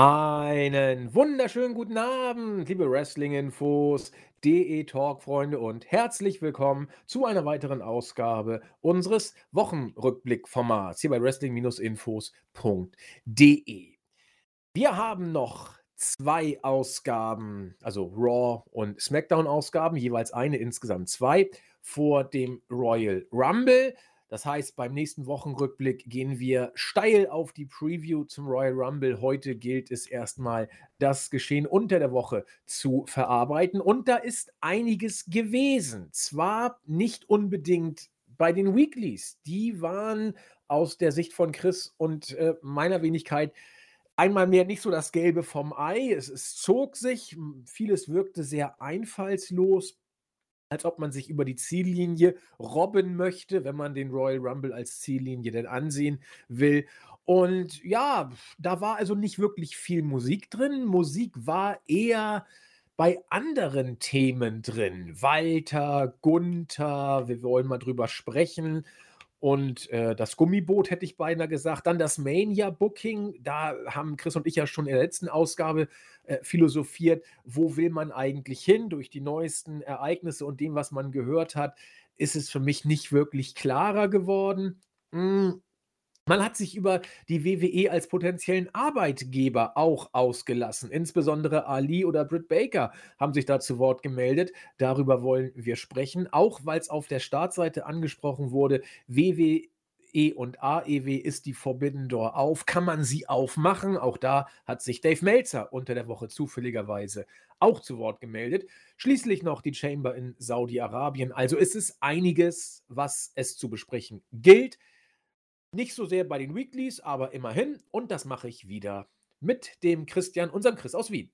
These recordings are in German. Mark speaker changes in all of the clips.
Speaker 1: Einen wunderschönen guten Abend, liebe Wrestling-Infos, DE-Talk-Freunde und herzlich willkommen zu einer weiteren Ausgabe unseres Wochenrückblick-Formats hier bei Wrestling-Infos.de. Wir haben noch zwei Ausgaben, also Raw und SmackDown-Ausgaben, jeweils eine, insgesamt zwei, vor dem Royal Rumble. Das heißt, beim nächsten Wochenrückblick gehen wir steil auf die Preview zum Royal Rumble. Heute gilt es erstmal, das Geschehen unter der Woche zu verarbeiten. Und da ist einiges gewesen. Zwar nicht unbedingt bei den Weeklies. Die waren aus der Sicht von Chris und äh, meiner Wenigkeit einmal mehr nicht so das Gelbe vom Ei. Es, es zog sich, vieles wirkte sehr einfallslos als ob man sich über die Ziellinie robben möchte, wenn man den Royal Rumble als Ziellinie denn ansehen will. Und ja, da war also nicht wirklich viel Musik drin. Musik war eher bei anderen Themen drin. Walter, Gunther, wir wollen mal drüber sprechen und äh, das Gummiboot hätte ich beinahe gesagt. Dann das Mania-Booking. Da haben Chris und ich ja schon in der letzten Ausgabe äh, philosophiert. Wo will man eigentlich hin? Durch die neuesten Ereignisse und dem, was man gehört hat, ist es für mich nicht wirklich klarer geworden. Hm, man hat sich über die WWE als potenziellen Arbeitgeber auch ausgelassen. Insbesondere Ali oder Britt Baker haben sich da zu Wort gemeldet. Darüber wollen wir sprechen, auch weil es auf der Startseite angesprochen wurde. WWE und AEW ist die Forbidden Door auf. Kann man sie aufmachen? Auch da hat sich Dave Meltzer unter der Woche zufälligerweise auch zu Wort gemeldet. Schließlich noch die Chamber in Saudi-Arabien. Also ist es einiges, was es zu besprechen gilt. Nicht so sehr bei den Weeklies, aber immerhin. Und das mache ich wieder mit dem Christian, unserem Chris aus Wien.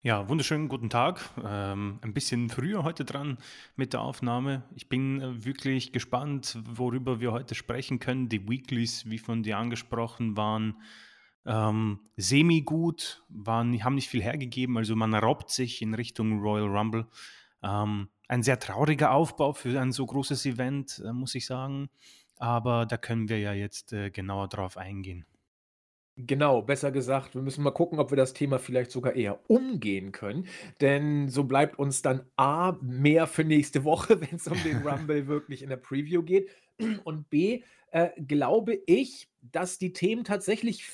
Speaker 2: Ja, wunderschönen guten Tag. Ähm, ein bisschen früher heute dran mit der Aufnahme. Ich bin äh, wirklich gespannt, worüber wir heute sprechen können. Die Weeklies, wie von dir angesprochen, waren ähm, semi-gut, waren, haben nicht viel hergegeben. Also man robbt sich in Richtung Royal Rumble. Ähm, ein sehr trauriger Aufbau für ein so großes Event, äh, muss ich sagen aber da können wir ja jetzt äh, genauer drauf eingehen.
Speaker 1: Genau, besser gesagt, wir müssen mal gucken, ob wir das Thema vielleicht sogar eher umgehen können. Denn so bleibt uns dann A, mehr für nächste Woche, wenn es um den Rumble wirklich in der Preview geht. Und B, äh, glaube ich, dass die Themen tatsächlich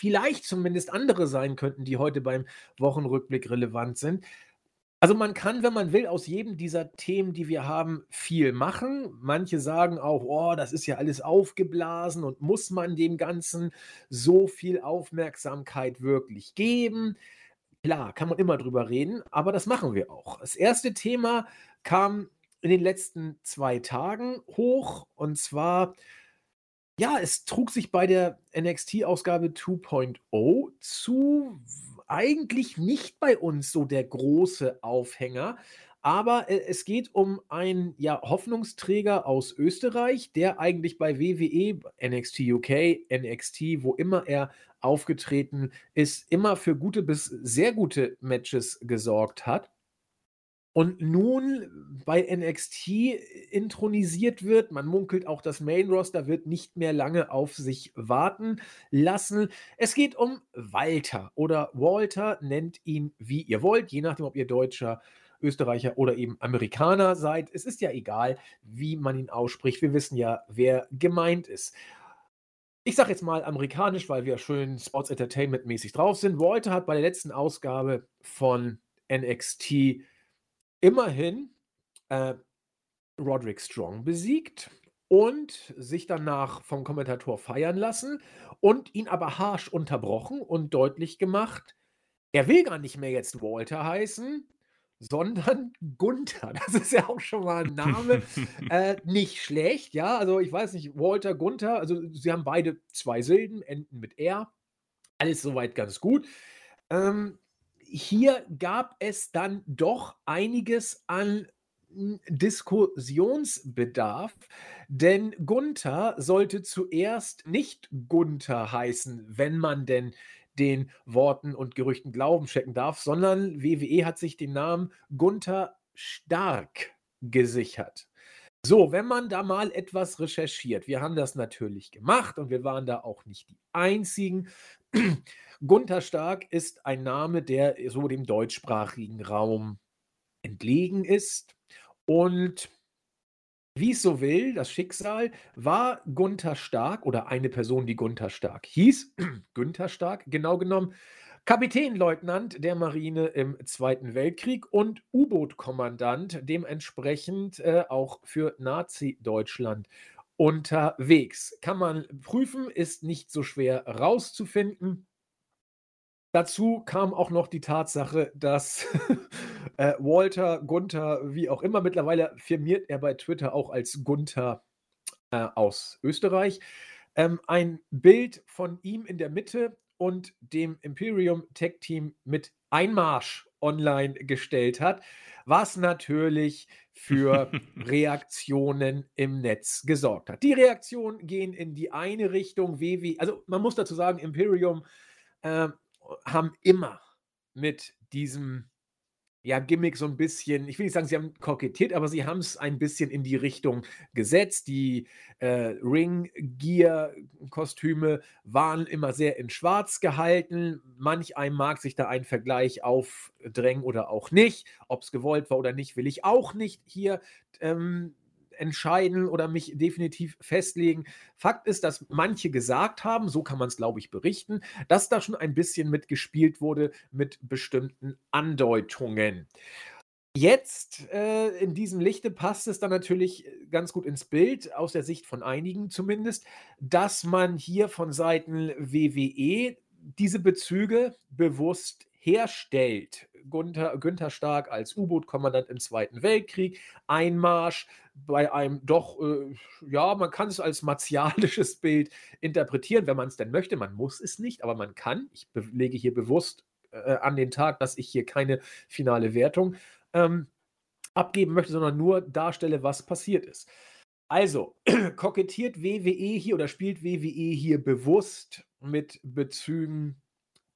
Speaker 1: vielleicht zumindest andere sein könnten, die heute beim Wochenrückblick relevant sind. Also man kann, wenn man will, aus jedem dieser Themen, die wir haben, viel machen. Manche sagen auch, oh, das ist ja alles aufgeblasen und muss man dem Ganzen so viel Aufmerksamkeit wirklich geben? Klar, kann man immer drüber reden, aber das machen wir auch. Das erste Thema kam in den letzten zwei Tagen hoch und zwar, ja, es trug sich bei der NXT-Ausgabe 2.0 zu, eigentlich nicht bei uns so der große Aufhänger. Aber äh, es geht um einen ja, Hoffnungsträger aus Österreich, der eigentlich bei WWE, NXT UK, NXT, wo immer er aufgetreten ist, immer für gute bis sehr gute Matches gesorgt hat und nun bei NXT intronisiert wird. Man munkelt auch, das Main Roster wird nicht mehr lange auf sich warten lassen. Es geht um Walter oder Walter, nennt ihn wie ihr wollt, je nachdem, ob ihr Deutscher, Österreicher oder eben Amerikaner seid. Es ist ja egal, wie man ihn ausspricht. Wir wissen ja, wer gemeint ist. Ich sage jetzt mal amerikanisch, weil wir schön Sports Entertainment mäßig drauf sind. Walter hat bei der letzten Ausgabe von NXT immerhin äh, Roderick Strong besiegt und sich danach vom Kommentator feiern lassen und ihn aber harsch unterbrochen und deutlich gemacht, er will gar nicht mehr jetzt Walter heißen, sondern Gunther. Das ist ja auch schon mal ein Name. äh, nicht schlecht, ja. Also ich weiß nicht, Walter, Gunther, also sie haben beide zwei Silben, enden mit R. Alles soweit ganz gut. Ähm, hier gab es dann doch einiges an hm, Diskussionsbedarf, denn Gunther sollte zuerst nicht Gunther heißen, wenn man denn den Worten und Gerüchten Glauben schenken darf, sondern WWE hat sich den Namen Gunther Stark gesichert. So, wenn man da mal etwas recherchiert, wir haben das natürlich gemacht und wir waren da auch nicht die Einzigen. Gunther Stark ist ein Name, der so dem deutschsprachigen Raum entlegen ist. Und wie es so will, das Schicksal, war Gunther Stark oder eine Person, die Gunther Stark hieß, Günther Stark genau genommen, Kapitänleutnant der Marine im Zweiten Weltkrieg und U-Boot-Kommandant, dementsprechend äh, auch für Nazi-Deutschland unterwegs. Kann man prüfen, ist nicht so schwer rauszufinden. Dazu kam auch noch die Tatsache, dass äh, Walter, Gunther, wie auch immer, mittlerweile firmiert er bei Twitter auch als Gunther äh, aus Österreich, ähm, ein Bild von ihm in der Mitte und dem Imperium Tech Team mit Einmarsch online gestellt hat, was natürlich für Reaktionen im Netz gesorgt hat. Die Reaktionen gehen in die eine Richtung, WW, also man muss dazu sagen, Imperium äh, haben immer mit diesem ja, Gimmick so ein bisschen ich will nicht sagen, sie haben kokettiert, aber sie haben es ein bisschen in die Richtung gesetzt. Die, äh, Ring-Gear-Kostüme waren immer sehr in schwarz gehalten. Manch einem mag sich da ein Vergleich aufdrängen oder auch nicht. Ob es gewollt war oder nicht, will ich auch nicht hier, ähm, entscheiden oder mich definitiv festlegen. Fakt ist, dass manche gesagt haben, so kann man es, glaube ich, berichten, dass da schon ein bisschen mitgespielt wurde mit bestimmten Andeutungen. Jetzt, äh, in diesem Lichte passt es dann natürlich äh, ganz gut ins Bild, aus der Sicht von einigen zumindest, dass man hier von Seiten WWE diese Bezüge bewusst herstellt. Gunther, Günther Stark als U-Boot-Kommandant im Zweiten Weltkrieg, Einmarsch bei einem doch, äh, ja, man kann es als martialisches Bild interpretieren, wenn man es denn möchte. Man muss es nicht, aber man kann. Ich lege hier bewusst äh, an den Tag, dass ich hier keine finale Wertung ähm, abgeben möchte, sondern nur darstelle, was passiert ist. Also, kokettiert WWE hier oder spielt WWE hier bewusst mit Bezügen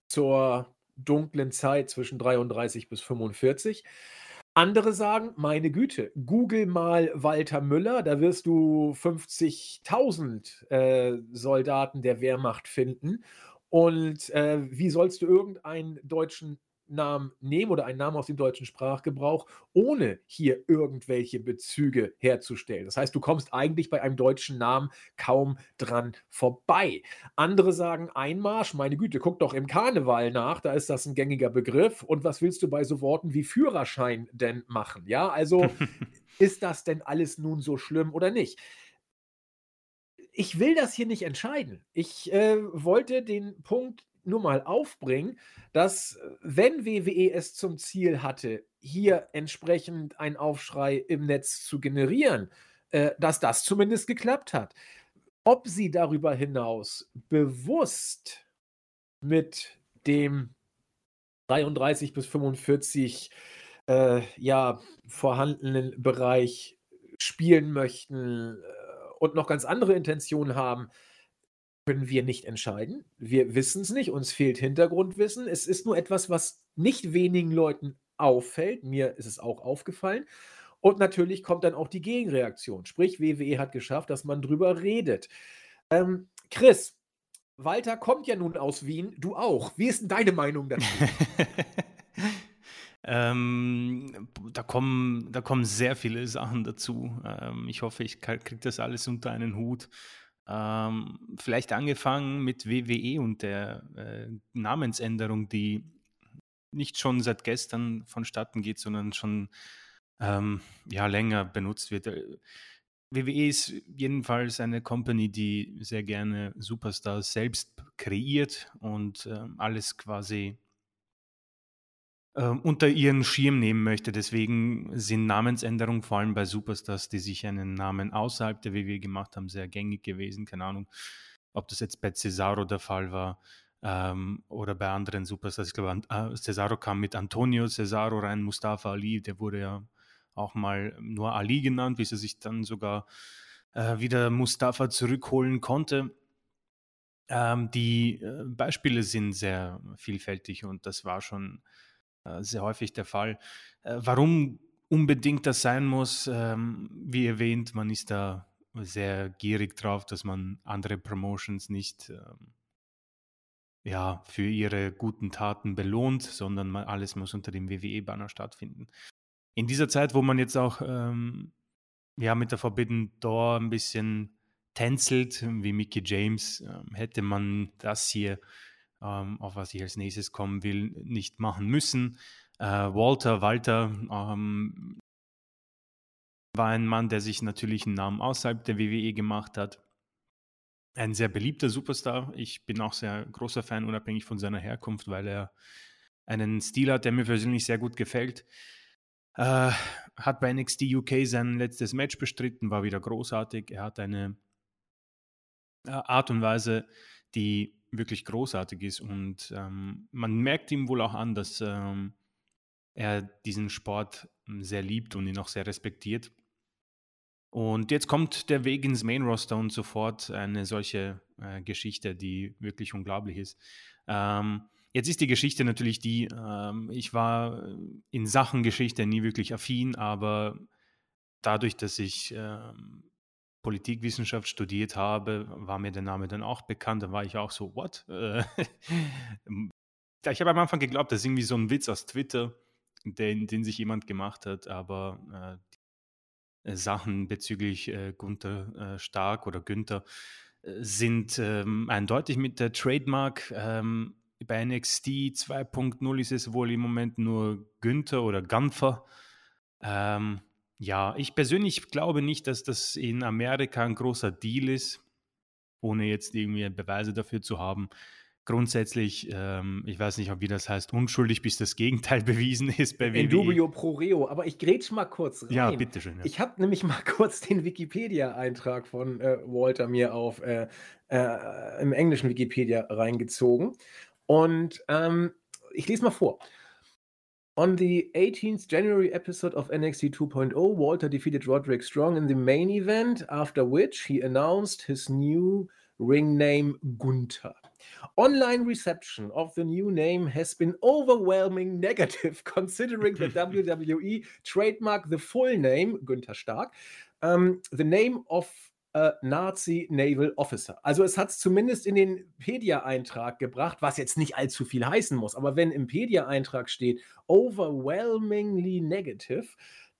Speaker 1: zur dunklen Zeit zwischen 33 bis 45. Andere sagen, meine Güte, google mal Walter Müller, da wirst du 50.000 äh, Soldaten der Wehrmacht finden. Und äh, wie sollst du irgendeinen deutschen Namen nehmen oder einen Namen aus dem deutschen Sprachgebrauch, ohne hier irgendwelche Bezüge herzustellen. Das heißt, du kommst eigentlich bei einem deutschen Namen kaum dran vorbei. Andere sagen Einmarsch, meine Güte, guck doch im Karneval nach, da ist das ein gängiger Begriff. Und was willst du bei so Worten wie Führerschein denn machen? Ja, also ist das denn alles nun so schlimm oder nicht? Ich will das hier nicht entscheiden. Ich äh, wollte den Punkt nur mal aufbringen, dass äh, wenn WWE es zum Ziel hatte, hier entsprechend einen Aufschrei im Netz zu generieren, äh, dass das zumindest geklappt hat. Ob sie darüber hinaus bewusst mit dem 33 bis 45 äh, ja, vorhandenen Bereich spielen möchten äh, und noch ganz andere Intentionen haben, können wir nicht entscheiden. Wir wissen es nicht, uns fehlt Hintergrundwissen. Es ist nur etwas, was nicht wenigen Leuten auffällt. Mir ist es auch aufgefallen. Und natürlich kommt dann auch die Gegenreaktion. Sprich, WWE hat geschafft, dass man drüber redet. Ähm, Chris, Walter kommt ja nun aus Wien, du auch. Wie ist denn deine Meinung dazu?
Speaker 2: ähm, da, kommen, da kommen sehr viele Sachen dazu. Ähm, ich hoffe, ich kriege das alles unter einen Hut. Ähm, vielleicht angefangen mit WWE und der äh, Namensänderung, die nicht schon seit gestern vonstatten geht, sondern schon ähm, ja, länger benutzt wird. Äh, WWE ist jedenfalls eine Company, die sehr gerne Superstars selbst kreiert und äh, alles quasi äh, unter ihren Schirm nehmen möchte. Deswegen sind Namensänderungen vor allem bei Superstars, die sich einen Namen außerhalb der WWE gemacht haben, sehr gängig gewesen. Keine Ahnung, ob das jetzt bei Cesaro der Fall war ähm, oder bei anderen Superstars. Ich glaube, äh, Cesaro kam mit Antonio Cesaro rein, Mustafa Ali, der wurde ja auch mal nur Ali genannt, bis er sich dann sogar äh, wieder Mustafa zurückholen konnte. Ähm, die äh, Beispiele sind sehr vielfältig und das war schon sehr häufig der Fall. Äh, warum unbedingt das sein muss. Ähm, wie erwähnt, man ist da sehr gierig drauf, dass man andere Promotions nicht ähm, ja, für ihre guten Taten belohnt, sondern alles muss unter dem WWE-Banner stattfinden. In dieser Zeit, wo man jetzt auch ähm, ja, mit der Forbidden Door ein bisschen tänzelt, wie Mickey James, hätte man das hier, ähm, auf was ich als nächstes kommen will, nicht machen müssen. Äh, Walter, Walter ähm, war ein Mann, der sich natürlich einen Namen außerhalb der WWE gemacht hat. Ein sehr beliebter Superstar. Ich bin auch sehr großer Fan, unabhängig von seiner Herkunft, weil er einen Stil hat, der mir persönlich sehr gut gefällt. Äh, hat bei NXT UK sein letztes Match bestritten, war wieder großartig. Er hat eine äh, Art und Weise, die wirklich großartig ist und ähm, man merkt ihm wohl auch an, dass ähm, er diesen Sport hm, sehr liebt und ihn auch sehr respektiert. Und jetzt kommt der Weg ins Main Roster und sofort eine solche äh, Geschichte, die wirklich unglaublich ist. Ähm, jetzt ist die Geschichte natürlich die, ähm, ich war in Sachen Geschichte nie wirklich affin, aber dadurch, dass ich ähm, Politikwissenschaft studiert habe, war mir der Name dann auch bekannt. Da war ich auch so, what? ich habe am Anfang geglaubt, das ist irgendwie so ein Witz aus Twitter, den, den sich jemand gemacht hat, aber äh, äh, Sachen bezüglich äh, Gunther äh, Stark oder Günther äh, sind ähm, eindeutig mit der Trademark. Ähm, bei NXT 2.0 ist es wohl im Moment nur Günther oder Gunther. Ähm, ja, ich persönlich glaube nicht, dass das in Amerika ein großer Deal ist, ohne jetzt irgendwie Beweise dafür zu haben grundsätzlich, ähm, ich weiß nicht, ob wie das heißt, unschuldig, bis das Gegenteil bewiesen ist bei WWE.
Speaker 1: In dubio pro reo, aber ich grätsch mal kurz rein.
Speaker 2: Ja, bitteschön. Ja.
Speaker 1: Ich habe nämlich mal kurz den Wikipedia-Eintrag von äh, Walter mir auf äh, äh, im englischen Wikipedia reingezogen und ähm, ich lese mal vor. On the 18th January episode of NXT 2.0, Walter defeated Roderick Strong in the main event, after which he announced his new ring name Gunther. Online reception of the new name has been overwhelming negative, considering the WWE trademark the full name, Günther Stark, um, the name of a Nazi Naval Officer. Also es hat es zumindest in den Pedia-Eintrag gebracht, was jetzt nicht allzu viel heißen muss, aber wenn im Pedia-Eintrag steht overwhelmingly negative,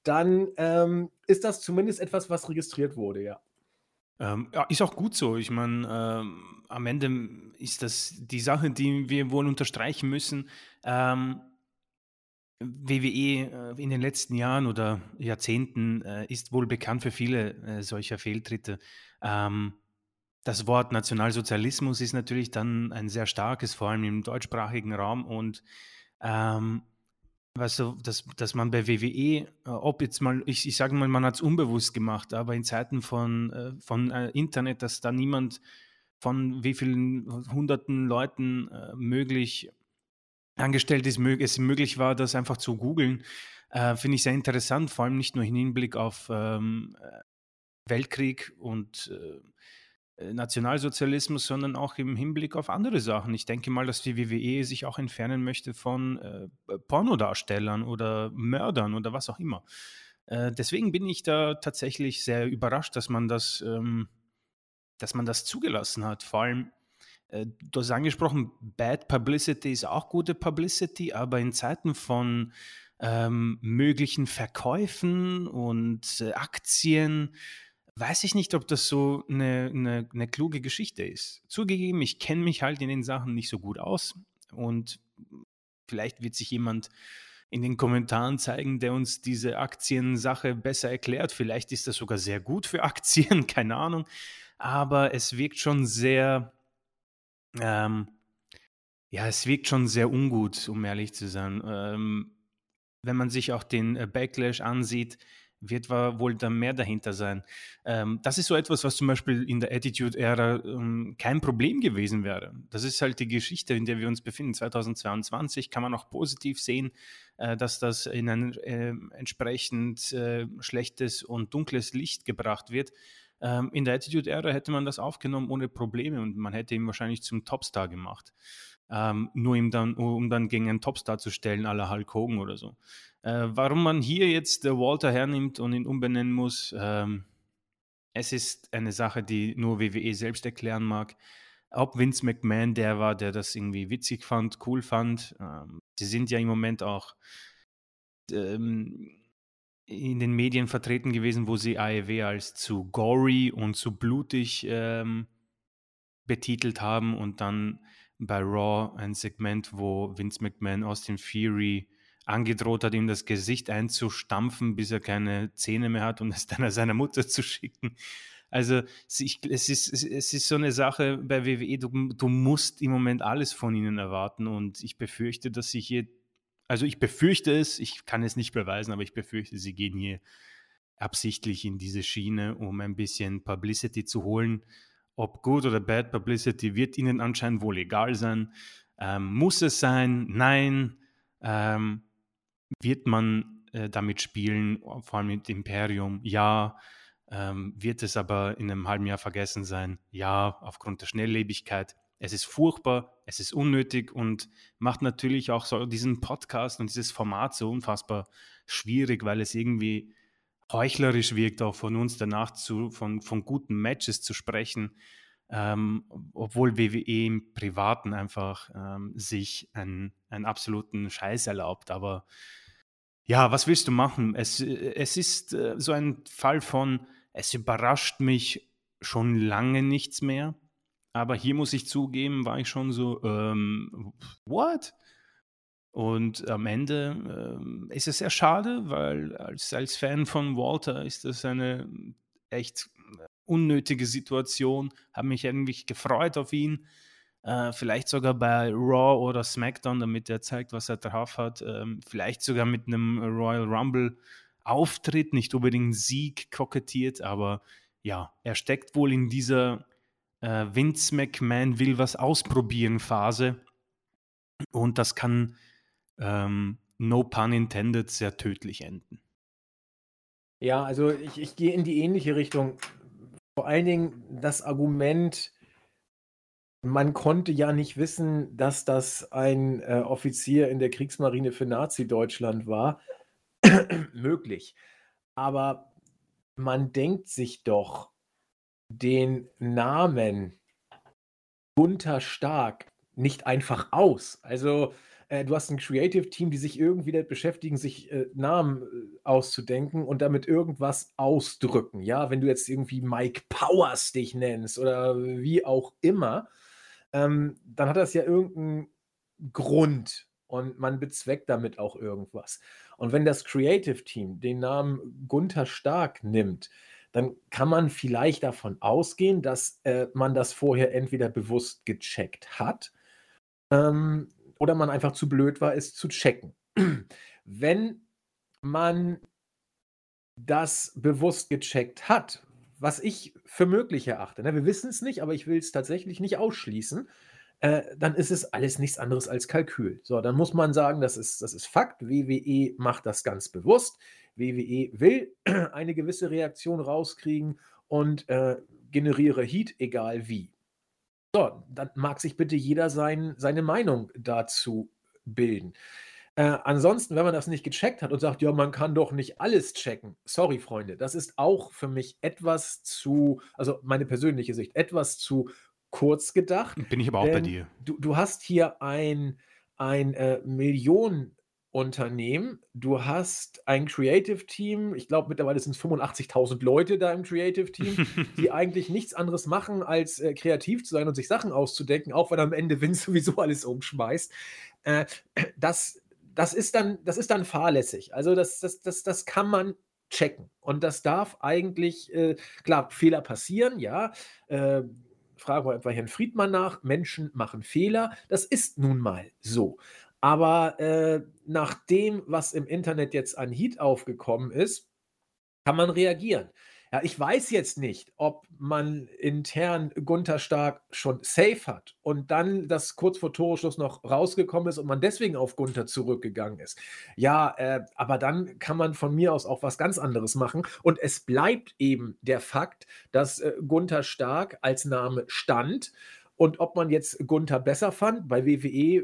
Speaker 1: dann ähm, ist das zumindest etwas, was registriert wurde, ja.
Speaker 2: Ähm, ja, ist auch gut so. Ich meine, ähm, am Ende ist das die Sache, die wir wohl unterstreichen müssen. Ähm, WWE äh, in den letzten Jahren oder Jahrzehnten äh, ist wohl bekannt für viele äh, solcher Fehltritte. Ähm, das Wort Nationalsozialismus ist natürlich dann ein sehr starkes, vor allem im deutschsprachigen Raum und ähm, Weißt du, dass, dass man bei WWE, ob jetzt mal, ich, ich sage mal, man hat es unbewusst gemacht, aber in Zeiten von, von Internet, dass da niemand von wie vielen hunderten Leuten möglich angestellt ist, es möglich war, das einfach zu googeln, äh, finde ich sehr interessant, vor allem nicht nur im Hinblick auf ähm, äh, Weltkrieg und äh, Nationalsozialismus, sondern auch im Hinblick auf andere Sachen. Ich denke mal, dass die WWE sich auch entfernen möchte von äh, Pornodarstellern oder Mördern oder was auch immer. Äh, deswegen bin ich da tatsächlich sehr überrascht, dass man das, ähm, dass man das zugelassen hat. Vor allem, äh, du hast angesprochen, Bad Publicity ist auch gute Publicity, aber in Zeiten von ähm, möglichen Verkäufen und äh, Aktien, weiß ich nicht, ob das so eine, eine, eine kluge Geschichte ist. Zugegeben, ich kenne mich halt in den Sachen nicht so gut aus und vielleicht wird sich jemand in den Kommentaren zeigen, der uns diese Aktiensache besser erklärt. Vielleicht ist das sogar sehr gut für Aktien, keine Ahnung. Aber es wirkt schon sehr, ähm, ja, es wirkt schon sehr ungut, um ehrlich zu sein. Ähm, wenn man sich auch den äh, Backlash ansieht, wird wohl da mehr dahinter sein. Ähm, das ist so etwas, was zum Beispiel in der Attitude-Ära ähm, kein Problem gewesen wäre. Das ist halt die Geschichte, in der wir uns befinden. 2022 kann man auch positiv sehen, äh, dass das in ein äh, entsprechend äh, schlechtes und dunkles Licht gebracht wird. Ähm, in der Attitude-Ära hätte man das aufgenommen ohne Probleme und man hätte ihn wahrscheinlich zum Topstar gemacht. Ähm, nur ihm dann, um dann gegen einen Topstar zu stellen, aller Hulk Hogan oder so. Äh, warum man hier jetzt der Walter hernimmt und ihn umbenennen muss, ähm, es ist eine Sache, die nur WWE selbst erklären mag. Ob Vince McMahon der war, der das irgendwie witzig fand, cool fand. Ähm, sie sind ja im Moment auch ähm, in den Medien vertreten gewesen, wo sie AEW als zu gory und zu blutig ähm, betitelt haben und dann bei Raw ein Segment, wo Vince McMahon Austin Fury angedroht hat, ihm das Gesicht einzustampfen, bis er keine Zähne mehr hat, um es dann seiner Mutter zu schicken. Also es, ist, es ist so eine Sache bei WWE, du, du musst im Moment alles von ihnen erwarten und ich befürchte, dass sie hier, also ich befürchte es, ich kann es nicht beweisen, aber ich befürchte, sie gehen hier absichtlich in diese Schiene, um ein bisschen Publicity zu holen. Ob good oder bad Publicity wird ihnen anscheinend wohl egal sein. Ähm, muss es sein? Nein. Ähm, wird man äh, damit spielen, vor allem mit Imperium? Ja. Ähm, wird es aber in einem halben Jahr vergessen sein? Ja, aufgrund der Schnelllebigkeit. Es ist furchtbar, es ist unnötig und macht natürlich auch so diesen Podcast und dieses Format so unfassbar schwierig, weil es irgendwie heuchlerisch wirkt, auch von uns danach zu, von, von guten Matches zu sprechen, ähm, obwohl WWE im Privaten einfach ähm, sich einen, einen absoluten Scheiß erlaubt. Aber ja, was willst du machen? Es, es ist äh, so ein Fall von, es überrascht mich schon lange nichts mehr. Aber hier muss ich zugeben, war ich schon so, ähm, what? Und am Ende äh, ist es sehr schade, weil als, als Fan von Walter ist das eine echt unnötige Situation. Habe mich irgendwie gefreut auf ihn. Äh, vielleicht sogar bei Raw oder SmackDown, damit er zeigt, was er drauf hat. Ähm, vielleicht sogar mit einem Royal Rumble Auftritt, nicht unbedingt Sieg kokettiert, aber ja, er steckt wohl in dieser äh, Vince McMahon will was ausprobieren Phase. Und das kann, ähm, no pun intended, sehr tödlich enden.
Speaker 1: Ja, also ich, ich gehe in die ähnliche Richtung. Vor allen Dingen das Argument, man konnte ja nicht wissen, dass das ein äh, Offizier in der Kriegsmarine für Nazi-Deutschland war. Möglich. Aber man denkt sich doch den Namen Gunther Stark nicht einfach aus. Also, äh, du hast ein Creative Team, die sich irgendwie damit beschäftigen, sich äh, Namen äh, auszudenken und damit irgendwas ausdrücken. Ja, wenn du jetzt irgendwie Mike Powers dich nennst oder wie auch immer, ähm, dann hat das ja irgendeinen Grund und man bezweckt damit auch irgendwas. Und wenn das Creative Team den Namen Gunther Stark nimmt, dann kann man vielleicht davon ausgehen, dass äh, man das vorher entweder bewusst gecheckt hat ähm, oder man einfach zu blöd war, es zu checken. Wenn man das bewusst gecheckt hat, was ich für möglich erachte, ne? wir wissen es nicht, aber ich will es tatsächlich nicht ausschließen, äh, dann ist es alles nichts anderes als Kalkül. So, dann muss man sagen, das ist, das ist Fakt. WWE macht das ganz bewusst. WWE will eine gewisse Reaktion rauskriegen und äh, generiere Heat, egal wie. So, dann mag sich bitte jeder sein, seine Meinung dazu bilden. Äh, ansonsten, wenn man das nicht gecheckt hat und sagt, ja, man kann doch nicht alles checken. Sorry, Freunde, das ist auch für mich etwas zu, also meine persönliche Sicht, etwas zu kurz gedacht.
Speaker 2: Bin ich aber auch bei dir.
Speaker 1: Du, du hast hier ein, ein äh, Millionenunternehmen, du hast ein Creative Team, ich glaube mittlerweile sind es 85.000 Leute da im Creative Team, die eigentlich nichts anderes machen, als äh, kreativ zu sein und sich Sachen auszudenken, auch wenn am Ende Vince sowieso alles umschmeißt. Äh, das, das, ist dann, das ist dann fahrlässig. Also das, das, das, das kann man checken. Und das darf eigentlich, äh, klar, Fehler passieren, ja. Fragen wir etwa Herrn Friedmann nach, Menschen machen Fehler. Das ist nun mal so. Aber äh, nach dem, was im Internet jetzt an Heat aufgekommen ist, kann man reagieren. Ja, ich weiß jetzt nicht, ob man intern Gunther Stark schon safe hat und dann das kurz vor Toreschluss noch rausgekommen ist und man deswegen auf Gunther zurückgegangen ist. Ja, äh, aber dann kann man von mir aus auch was ganz anderes machen. Und es bleibt eben der Fakt, dass äh, Gunther Stark als Name stand. Und ob man jetzt Gunther besser fand, bei WWE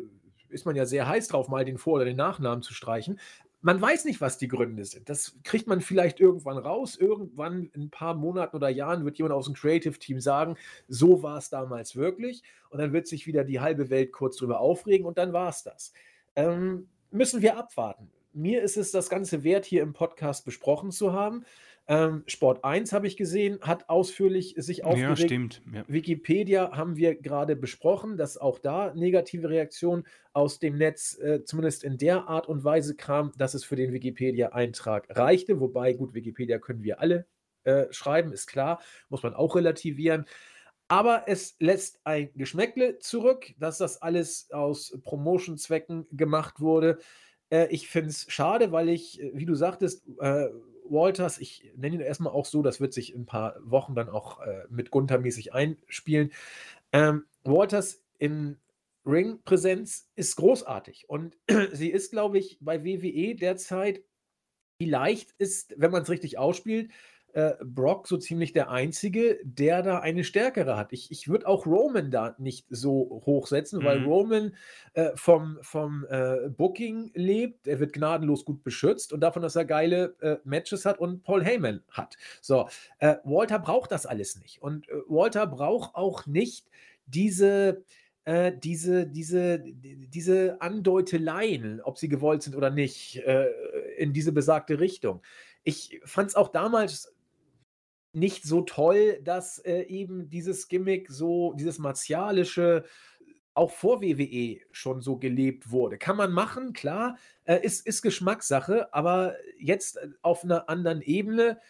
Speaker 1: ist man ja sehr heiß drauf, mal den Vor- oder den Nachnamen zu streichen man weiß nicht, was die Gründe sind. Das kriegt man vielleicht irgendwann raus. Irgendwann in ein paar Monaten oder Jahren wird jemand aus dem Creative-Team sagen, so war es damals wirklich. Und dann wird sich wieder die halbe Welt kurz drüber aufregen und dann war es das. Ähm, müssen wir abwarten. Mir ist es das Ganze wert, hier im Podcast besprochen zu haben. Ähm, Sport 1 habe ich gesehen, hat ausführlich sich aufgeregt.
Speaker 2: Ja, stimmt. Ja.
Speaker 1: Wikipedia haben wir gerade besprochen, dass auch da negative Reaktionen aus dem Netz äh, zumindest in der Art und Weise kam, dass es für den Wikipedia-Eintrag reichte. Wobei, gut, Wikipedia können wir alle äh, schreiben, ist klar, muss man auch relativieren. Aber es lässt ein Geschmäckle zurück, dass das alles aus Promotion-Zwecken gemacht wurde. Äh, ich finde es schade, weil ich, äh, wie du sagtest, äh, Walters, ich nenne ihn erstmal auch so, das wird sich in ein paar Wochen dann auch äh, mit Gunther mäßig einspielen. Ähm, Walters in Ring-Präsenz ist großartig und sie ist, glaube ich, bei WWE derzeit vielleicht ist, wenn man es richtig ausspielt, äh, Brock so ziemlich der Einzige, der da eine stärkere hat. Ich, ich würde auch Roman da nicht so hochsetzen, mhm. weil Roman äh, vom, vom äh, Booking lebt. Er wird gnadenlos gut beschützt und davon, dass er geile äh, Matches hat und Paul Heyman hat. So, äh, Walter braucht das alles nicht. Und äh, Walter braucht auch nicht diese diese, diese, diese Andeuteleien, ob sie gewollt sind oder nicht, in diese besagte Richtung. Ich fand es auch damals nicht so toll, dass äh, eben dieses Gimmick so, dieses martialische, auch vor WWE schon so gelebt wurde. Kann man machen, klar, äh, ist, ist Geschmackssache, aber jetzt äh, auf einer anderen Ebene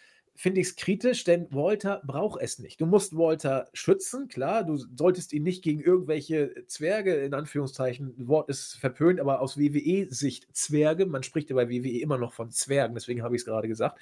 Speaker 1: finde ich es kritisch, denn Walter braucht es nicht. Du musst Walter schützen, klar, du solltest ihn nicht gegen irgendwelche Zwerge, in Anführungszeichen, Wort ist verpönt, aber aus WWE-Sicht Zwerge, man spricht ja bei WWE immer noch von Zwergen, deswegen habe ich es gerade gesagt,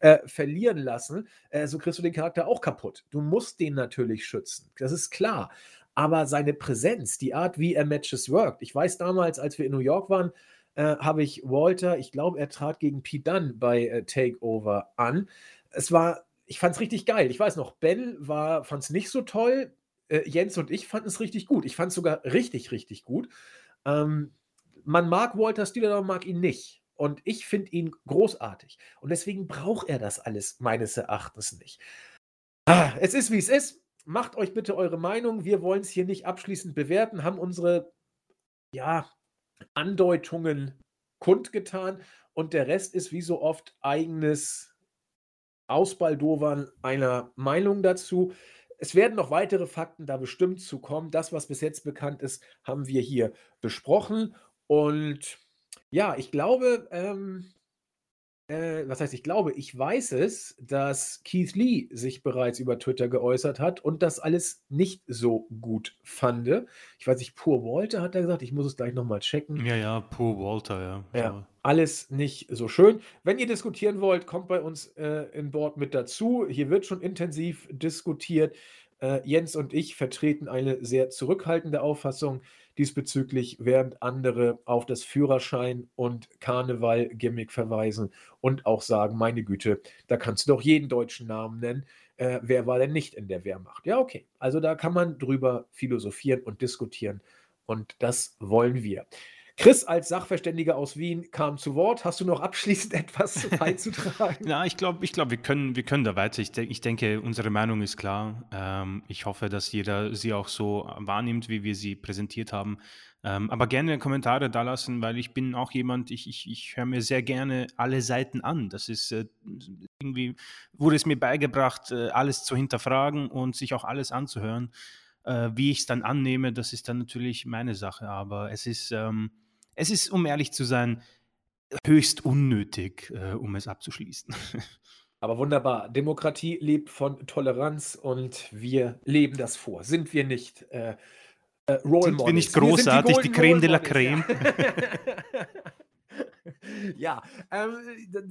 Speaker 1: äh, verlieren lassen, äh, so kriegst du den Charakter auch kaputt. Du musst den natürlich schützen, das ist klar. Aber seine Präsenz, die Art, wie er Matches worked, ich weiß damals, als wir in New York waren, äh, habe ich Walter, ich glaube, er trat gegen Pete Dunn bei äh, Takeover an es war, ich fand es richtig geil. Ich weiß noch, Ben fand es nicht so toll. Äh, Jens und ich fanden es richtig gut. Ich fand es sogar richtig, richtig gut. Ähm, man mag Walter Steele, aber mag ihn nicht. Und ich finde ihn großartig. Und deswegen braucht er das alles meines Erachtens nicht. Ah, es ist, wie es ist. Macht euch bitte eure Meinung. Wir wollen es hier nicht abschließend bewerten, haben unsere ja, Andeutungen kundgetan. Und der Rest ist wie so oft eigenes Ausbaldowern einer Meinung dazu. Es werden noch weitere Fakten da bestimmt zu kommen. Das, was bis jetzt bekannt ist, haben wir hier besprochen. Und ja, ich glaube, ähm, äh, was heißt, ich glaube, ich weiß es, dass Keith Lee sich bereits über Twitter geäußert hat und das alles nicht so gut fand. Ich weiß nicht, Pur Walter hat er gesagt, ich muss es gleich nochmal checken.
Speaker 2: Ja, ja, Pur Walter, ja.
Speaker 1: Ja, alles nicht so schön. Wenn ihr diskutieren wollt, kommt bei uns äh, in Bord mit dazu. Hier wird schon intensiv diskutiert. Äh, Jens und ich vertreten eine sehr zurückhaltende Auffassung diesbezüglich, während andere auf das Führerschein- und Karneval-Gimmick verweisen und auch sagen, meine Güte, da kannst du doch jeden deutschen Namen nennen. Äh, wer war denn nicht in der Wehrmacht? Ja, okay. Also da kann man drüber philosophieren und diskutieren und das wollen wir. Chris als Sachverständiger aus Wien kam zu Wort. Hast du noch abschließend etwas beizutragen?
Speaker 2: ja, ich glaube, ich glaub, wir, können, wir können da weiter. Ich, de ich denke, unsere Meinung ist klar. Ähm, ich hoffe, dass jeder sie auch so wahrnimmt, wie wir sie präsentiert haben. Ähm, aber gerne Kommentare da lassen, weil ich bin auch jemand, ich, ich, ich höre mir sehr gerne alle Seiten an. Das ist äh, irgendwie, wurde es mir beigebracht, äh, alles zu hinterfragen und sich auch alles anzuhören. Äh, wie ich es dann annehme, das ist dann natürlich meine Sache. Aber es ist, ähm, es ist, um ehrlich zu sein, höchst unnötig, äh, um es abzuschließen.
Speaker 1: Aber wunderbar. Demokratie lebt von Toleranz und wir leben das vor. Sind wir nicht äh,
Speaker 2: äh, Role Sind wir nicht großartig, wir die, die Creme de la Creme? Ja.
Speaker 1: ja, ähm,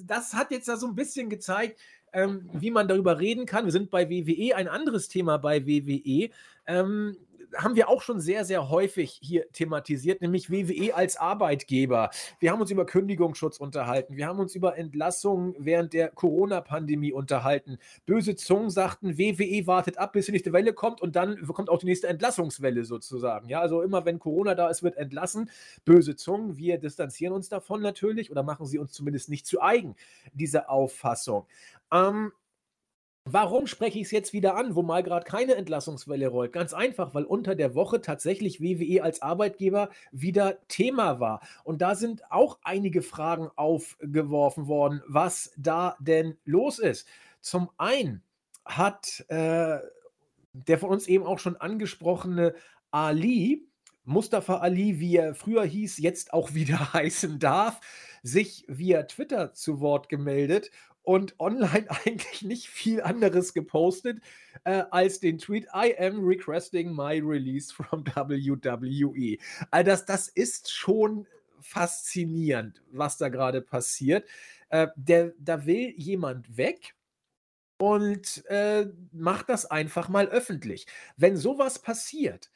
Speaker 1: das hat jetzt da so ein bisschen gezeigt, ähm, wie man darüber reden kann. Wir sind bei WWE, ein anderes Thema bei WWE. Ähm, haben wir auch schon sehr, sehr häufig hier thematisiert, nämlich WWE als Arbeitgeber. Wir haben uns über Kündigungsschutz unterhalten. Wir haben uns über Entlassungen während der Corona-Pandemie unterhalten. Böse Zungen sagten, WWE wartet ab, bis die nächste Welle kommt und dann kommt auch die nächste Entlassungswelle sozusagen. Ja, also immer wenn Corona da ist, wird entlassen. Böse Zungen, wir distanzieren uns davon natürlich oder machen sie uns zumindest nicht zu eigen, diese Auffassung. Ähm, Warum spreche ich es jetzt wieder an, wo mal gerade keine Entlassungswelle rollt? Ganz einfach, weil unter der Woche tatsächlich WWE als Arbeitgeber wieder Thema war. Und da sind auch einige Fragen aufgeworfen worden, was da denn los ist. Zum einen hat äh, der von uns eben auch schon angesprochene Ali, Mustafa Ali, wie er früher hieß, jetzt auch wieder heißen darf, sich via Twitter zu Wort gemeldet und online eigentlich nicht viel anderes gepostet äh, als den Tweet I am requesting my release from WWE. Also das, das ist schon faszinierend, was da gerade passiert. Äh, der, da will jemand weg und äh, macht das einfach mal öffentlich. Wenn sowas passiert,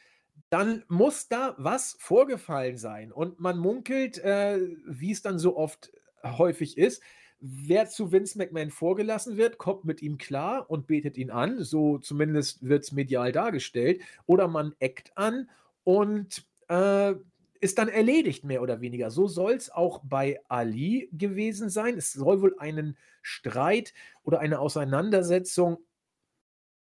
Speaker 1: dann muss da was vorgefallen sein. Und man munkelt, äh, wie es dann so oft häufig ist, wer zu Vince McMahon vorgelassen wird, kommt mit ihm klar und betet ihn an. So zumindest wird es medial dargestellt. Oder man eckt an und äh, ist dann erledigt, mehr oder weniger. So soll es auch bei Ali gewesen sein. Es soll wohl einen Streit oder eine Auseinandersetzung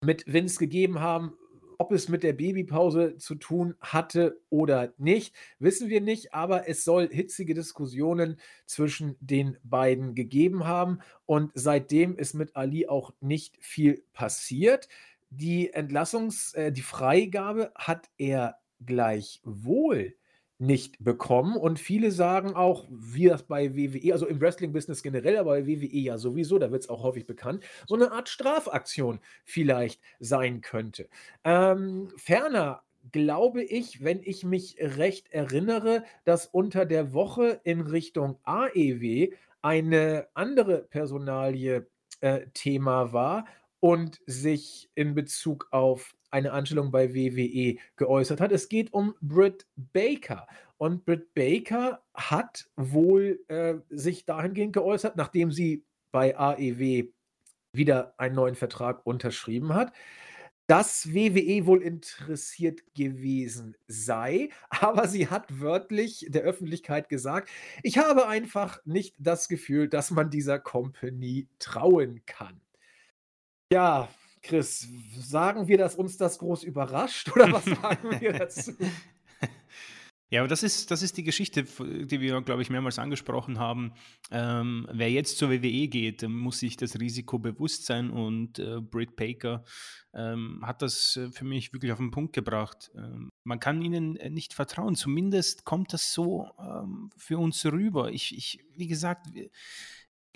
Speaker 1: mit Vince gegeben haben, ob es mit der Babypause zu tun hatte oder nicht, wissen wir nicht, aber es soll hitzige Diskussionen zwischen den beiden gegeben haben und seitdem ist mit Ali auch nicht viel passiert. Die Entlassungs-, äh, die Freigabe hat er gleichwohl nicht bekommen. Und viele sagen auch, wie das bei WWE, also im Wrestling-Business generell, aber bei WWE ja sowieso, da wird es auch häufig bekannt, so eine Art Strafaktion vielleicht sein könnte. Ähm, ferner glaube ich, wenn ich mich recht erinnere, dass unter der Woche in Richtung AEW eine andere Personalie äh, Thema war und sich in Bezug auf eine Anstellung bei WWE geäußert hat. Es geht um Britt Baker. Und Britt Baker hat wohl äh, sich dahingehend geäußert, nachdem sie bei AEW wieder einen neuen Vertrag unterschrieben hat, dass WWE wohl interessiert gewesen sei, aber sie hat wörtlich der Öffentlichkeit gesagt, ich habe einfach nicht das Gefühl, dass man dieser Company trauen kann. Ja, Chris, sagen wir, dass uns das groß überrascht oder was sagen wir dazu?
Speaker 2: Ja, aber das ist, das ist die Geschichte, die wir, glaube ich, mehrmals angesprochen haben. Ähm, wer jetzt zur WWE geht, muss sich das Risiko bewusst sein und äh, Britt Baker ähm, hat das äh, für mich wirklich auf den Punkt gebracht. Ähm, man kann ihnen äh, nicht vertrauen, zumindest kommt das so ähm, für uns rüber. Ich, ich wie gesagt,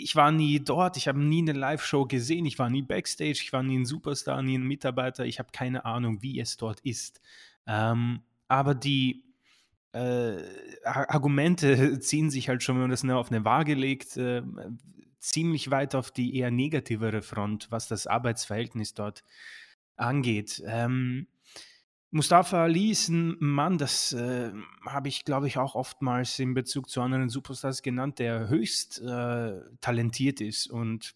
Speaker 2: ich war nie dort, ich habe nie eine Live-Show gesehen, ich war nie Backstage, ich war nie ein Superstar, nie ein Mitarbeiter, ich habe keine Ahnung, wie es dort ist. Ähm, aber die äh, Argumente ziehen sich halt schon, wenn man das auf eine Waage legt, äh, ziemlich weit auf die eher negativere Front, was das Arbeitsverhältnis dort angeht. Ähm, Mustafa Ali ist ein Mann, das äh, habe ich, glaube ich, auch oftmals in Bezug zu anderen Superstars genannt, der höchst äh, talentiert ist und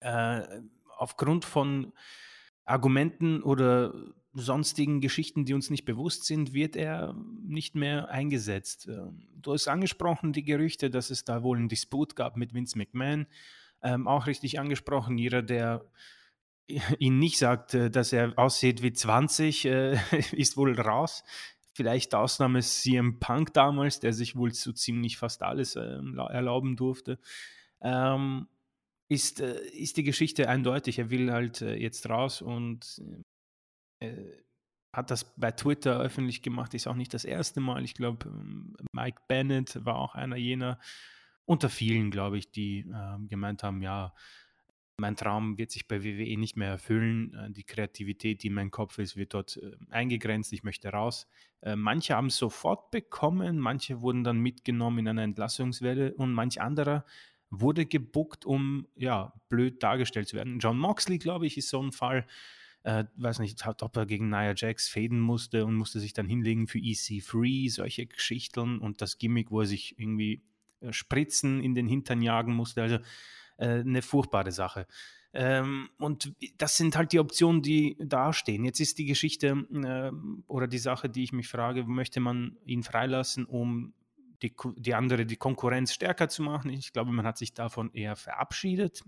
Speaker 2: äh, aufgrund von Argumenten oder sonstigen Geschichten, die uns nicht bewusst sind, wird er nicht mehr eingesetzt. Ähm, du hast angesprochen, die Gerüchte, dass es da wohl einen Disput gab mit Vince McMahon. Ähm, auch richtig angesprochen, jeder, der ihn nicht sagt, äh, dass er aussieht wie 20, äh, ist wohl raus. Vielleicht Ausnahme CM Punk damals, der sich wohl so ziemlich fast alles äh, erlauben durfte. Ähm, ist, äh, ist die Geschichte eindeutig. Er will halt äh, jetzt raus und äh, hat das bei Twitter öffentlich gemacht. Ist auch nicht das erste Mal. Ich glaube, ähm, Mike Bennett war auch einer jener unter vielen, glaube ich, die ähm, gemeint haben, ja, mein Traum wird sich bei WWE nicht mehr erfüllen. Äh, die Kreativität, die in meinem Kopf ist, wird dort äh, eingegrenzt. Ich möchte raus. Äh, manche haben es sofort bekommen, manche wurden dann mitgenommen in einer Entlassungswelle und manch anderer wurde gebuckt, um ja blöd dargestellt zu werden. John Moxley, glaube ich, ist so ein Fall. Äh, weiß nicht, ob er gegen Nia Jax fäden musste und musste sich dann hinlegen für EC3, solche Geschichten und das Gimmick, wo er sich irgendwie Spritzen in den Hintern jagen musste. Also äh, eine furchtbare Sache. Ähm, und das sind halt die Optionen, die dastehen. Jetzt ist die Geschichte äh, oder die Sache, die ich mich frage, möchte man ihn freilassen, um die, die andere, die Konkurrenz stärker zu machen? Ich glaube, man hat sich davon eher verabschiedet.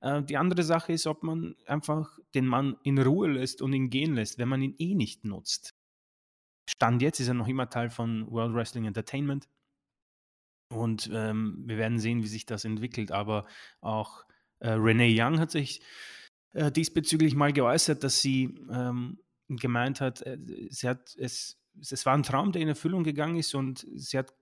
Speaker 2: Äh, die andere Sache ist, ob man einfach den Mann in Ruhe lässt und ihn gehen lässt, wenn man ihn eh nicht nutzt. Stand jetzt ist er noch immer Teil von World Wrestling Entertainment. Und ähm, wir werden sehen, wie sich das entwickelt. Aber auch äh, Renee Young hat sich äh, diesbezüglich mal geäußert, dass sie ähm, gemeint hat, äh, sie hat es, es war ein Traum, der in Erfüllung gegangen ist und sie hat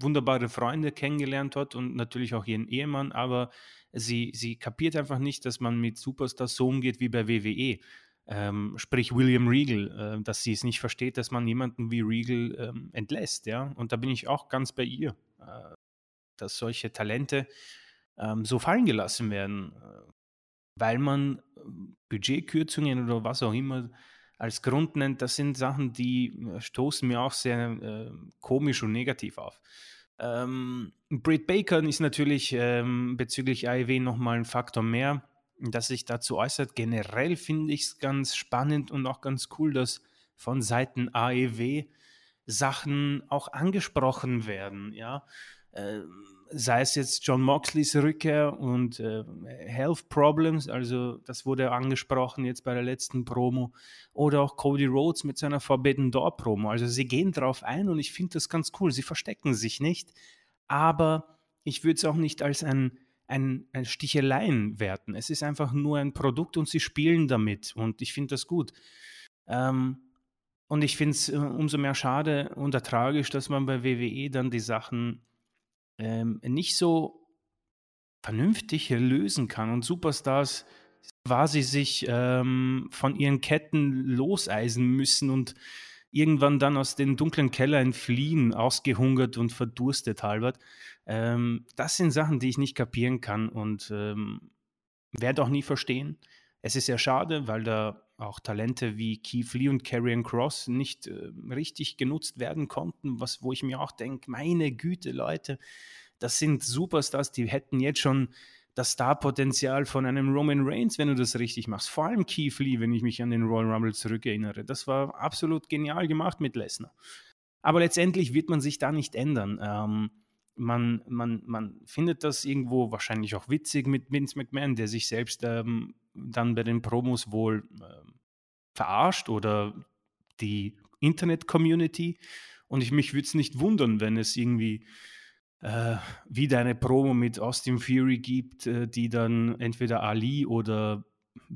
Speaker 2: wunderbare Freunde kennengelernt dort und natürlich auch ihren Ehemann, aber sie, sie kapiert einfach nicht, dass man mit Superstars so umgeht wie bei WWE. Ähm, sprich William Regal, äh, dass sie es nicht versteht, dass man jemanden wie Regal ähm, entlässt, ja. Und da bin ich auch ganz bei ihr. Äh, dass solche Talente ähm, so fallen gelassen werden, äh, weil man ähm, Budgetkürzungen oder was auch immer als Grund nennt, das sind Sachen, die äh, stoßen mir auch sehr äh, komisch und negativ auf. Ähm, Britt Baker ist natürlich ähm, bezüglich AEW nochmal ein Faktor mehr, dass sich dazu äußert. Generell finde ich es ganz spannend und auch ganz cool, dass von Seiten AEW Sachen auch angesprochen werden, ja. Äh, sei es jetzt John Moxleys Rückkehr und äh, Health Problems, also das wurde angesprochen jetzt bei der letzten Promo, oder auch Cody Rhodes mit seiner Forbidden Door Promo. Also sie gehen drauf ein und ich finde das ganz cool. Sie verstecken sich nicht, aber ich würde es auch nicht als ein, ein, ein Sticheleien werten. Es ist einfach nur ein Produkt und sie spielen damit und ich finde das gut. Ähm, und ich finde es äh, umso mehr schade und tragisch, dass man bei WWE dann die Sachen ähm, nicht so vernünftig lösen kann und Superstars quasi sich ähm, von ihren Ketten loseisen müssen und irgendwann dann aus den dunklen Kellern fliehen, ausgehungert und verdurstet halbert. Ähm, das sind Sachen, die ich nicht kapieren kann und ähm, werde auch nie verstehen. Es ist sehr schade, weil da auch Talente wie Keith Lee und Karrion Cross nicht äh, richtig genutzt werden konnten, was, wo ich mir auch denke, meine Güte, Leute, das sind Superstars, die hätten jetzt schon das Starpotenzial von einem Roman Reigns, wenn du das richtig machst. Vor allem Keith Lee, wenn ich mich an den Royal Rumble zurückerinnere. Das war absolut genial gemacht mit Lesnar. Aber letztendlich wird man sich da nicht ändern. Ähm, man, man, man findet das irgendwo wahrscheinlich auch witzig mit Vince McMahon, der sich selbst ähm, dann bei den Promos wohl äh, verarscht oder die Internet-Community. Und ich mich würde es nicht wundern, wenn es irgendwie äh, wieder eine Promo mit Austin Fury gibt, äh, die dann entweder Ali oder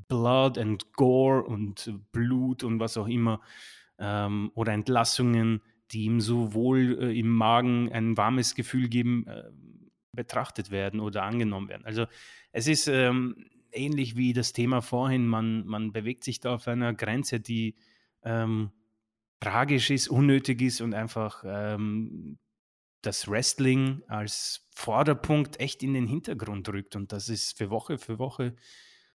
Speaker 2: Blood and Gore und Blut und was auch immer ähm, oder Entlassungen, die ihm sowohl äh, im Magen ein warmes Gefühl geben, äh, betrachtet werden oder angenommen werden. Also es ist ähm, ähnlich wie das Thema vorhin, man, man bewegt sich da auf einer Grenze, die ähm, tragisch ist, unnötig ist und einfach ähm, das Wrestling als Vorderpunkt echt in den Hintergrund rückt. Und das ist für Woche für Woche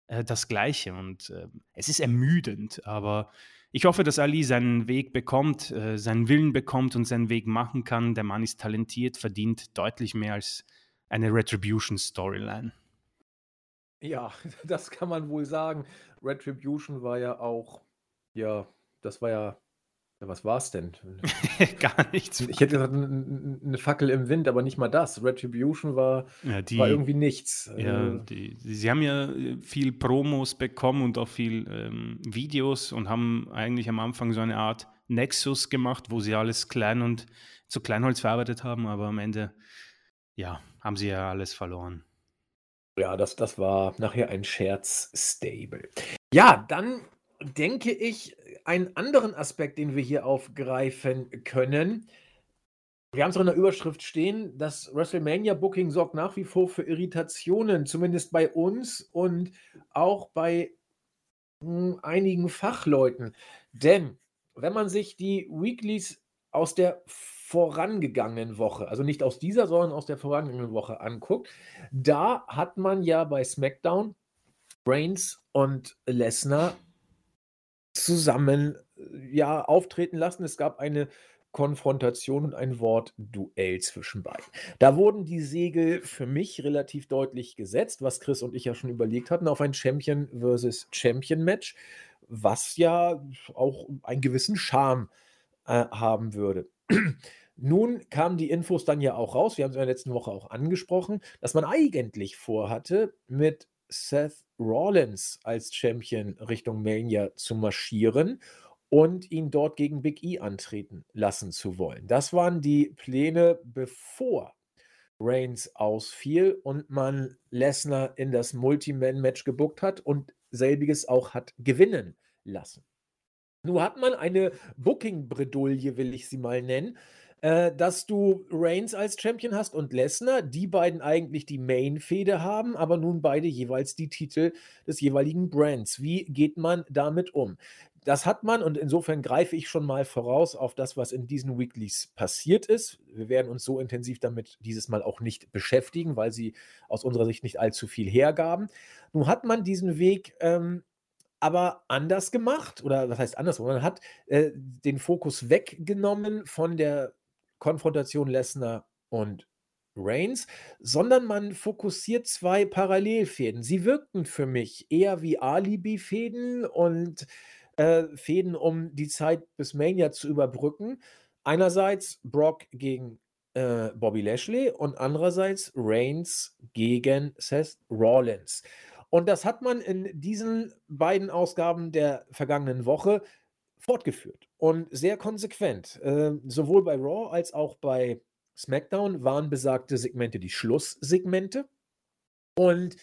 Speaker 2: äh, das Gleiche. Und äh, es ist ermüdend, aber ich hoffe, dass Ali seinen Weg bekommt, äh, seinen Willen bekommt und seinen Weg machen kann. Der Mann ist talentiert, verdient deutlich mehr als eine Retribution-Storyline.
Speaker 1: Ja, das kann man wohl sagen. Retribution war ja auch, ja, das war ja, ja was war es denn?
Speaker 2: Gar nichts.
Speaker 1: Ich hätte gesagt, eine Fackel im Wind, aber nicht mal das. Retribution war,
Speaker 2: Ja, die,
Speaker 1: war irgendwie nichts.
Speaker 2: ja,
Speaker 1: Äh,
Speaker 2: die, sie haben ja äh, viel Promos bekommen und auch viel ähm, Videos und haben eigentlich am Anfang so eine Art Nexus gemacht, wo sie alles klein und zu Kleinholz verarbeitet haben, aber am Ende, ja, haben sie ja alles verloren.
Speaker 1: Ja, das, das war nachher ein Scherz-Stable. Ja, dann denke ich, einen anderen Aspekt, den wir hier aufgreifen können. Wir haben es auch in der Überschrift stehen, das WrestleMania-Booking sorgt nach wie vor für Irritationen, zumindest bei uns und auch bei hm, einigen Fachleuten. Denn wenn man sich die Weeklies aus der vorangegangenen Woche, also nicht aus dieser, sondern aus der vorangegangenen Woche anguckt, da hat man ja bei SmackDown Reigns und Lesnar zusammen ja auftreten lassen. Es gab eine Konfrontation und ein Wortduell zwischen beiden. Da wurden die Segel für mich relativ deutlich gesetzt, was Chris und ich ja schon überlegt hatten, auf ein Champion versus Champion Match, was ja auch einen gewissen Charme äh, haben würde. Nun kamen die Infos dann ja auch raus, wir haben es in der letzten Woche auch angesprochen, dass man eigentlich vorhatte, mit Seth Rollins als Champion Richtung Mania zu marschieren und ihn dort gegen Big E antreten lassen zu wollen. Das waren die Pläne, bevor Reigns ausfiel und man Lesnar in das Multi-Man-Match gebuckt hat und selbiges auch hat gewinnen lassen. Nun hat man eine Booking-Bredouille, will ich sie mal nennen, äh, dass du Reigns als Champion hast und Lesnar, die beiden eigentlich die Main-Fehde haben, aber nun beide jeweils die Titel des jeweiligen Brands. Wie geht man damit um? Das hat man und insofern greife ich schon mal voraus auf das, was in diesen Weeklies passiert ist. Wir werden uns so intensiv damit dieses Mal auch nicht beschäftigen, weil sie aus unserer Sicht nicht allzu viel hergaben. Nun hat man diesen Weg ähm, aber anders gemacht oder was heißt anders? Man hat äh, den Fokus weggenommen von der Konfrontation Lesnar und Reigns, sondern man fokussiert zwei Parallelfäden. Sie wirkten für mich eher wie Alibi-Fäden und äh, Fäden, um die Zeit bis Mania zu überbrücken. Einerseits Brock gegen äh, Bobby Lashley und andererseits Reigns gegen Seth Rollins. Und das hat man in diesen beiden Ausgaben der vergangenen Woche fortgeführt und sehr konsequent. Äh, sowohl bei Raw als auch bei SmackDown waren besagte Segmente die Schlusssegmente. Und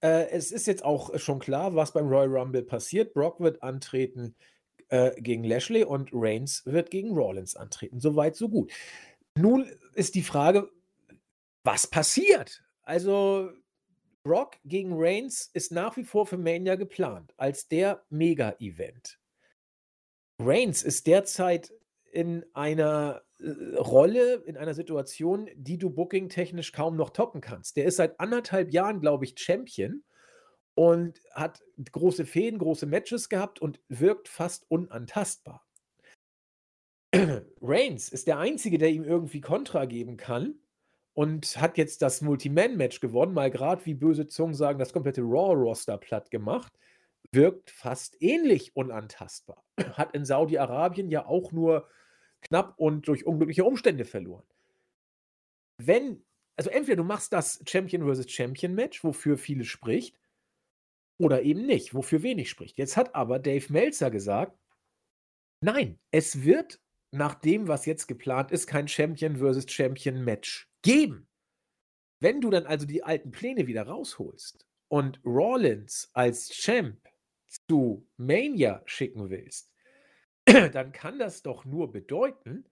Speaker 1: äh, es ist jetzt auch schon klar, was beim Royal Rumble passiert. Brock wird antreten äh, gegen Lashley und Reigns wird gegen Rollins antreten. Soweit, so gut. Nun ist die Frage, was passiert? Also, Brock gegen Reigns ist nach wie vor für Mania geplant, als der Mega-Event. Reigns ist derzeit in einer äh, Rolle, in einer Situation, die du booking-technisch kaum noch toppen kannst. Der ist seit anderthalb Jahren, glaube ich, Champion und hat große Fäden, große Matches gehabt und wirkt fast unantastbar. Reigns ist der Einzige, der ihm irgendwie Kontra geben kann und hat jetzt das Multi-Man-Match gewonnen, mal gerade wie böse Zungen sagen, das komplette Raw-Roster platt gemacht wirkt fast ähnlich unantastbar. Hat in Saudi-Arabien ja auch nur knapp und durch unglückliche Umstände verloren. Wenn, also entweder du machst das Champion versus Champion Match, wofür viele spricht, oder eben nicht, wofür wenig spricht. Jetzt hat aber Dave Meltzer gesagt, nein, es wird nach dem, was jetzt geplant ist, kein Champion versus Champion Match geben. Wenn du dann also die alten Pläne wieder rausholst und Rollins als Champ zu Mania schicken willst, dann kann das doch nur bedeuten,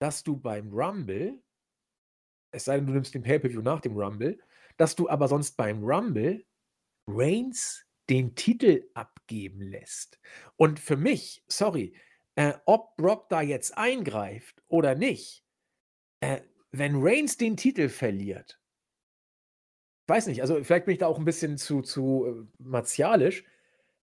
Speaker 1: dass du beim Rumble, es sei denn, du nimmst den Pay-Per-View nach dem Rumble, dass du aber sonst beim Rumble Reigns den Titel abgeben lässt. Und für mich, sorry, äh, ob Brock da jetzt eingreift oder nicht, äh, wenn Reigns den Titel verliert, weiß nicht, also vielleicht bin ich da auch ein bisschen zu, zu äh, martialisch,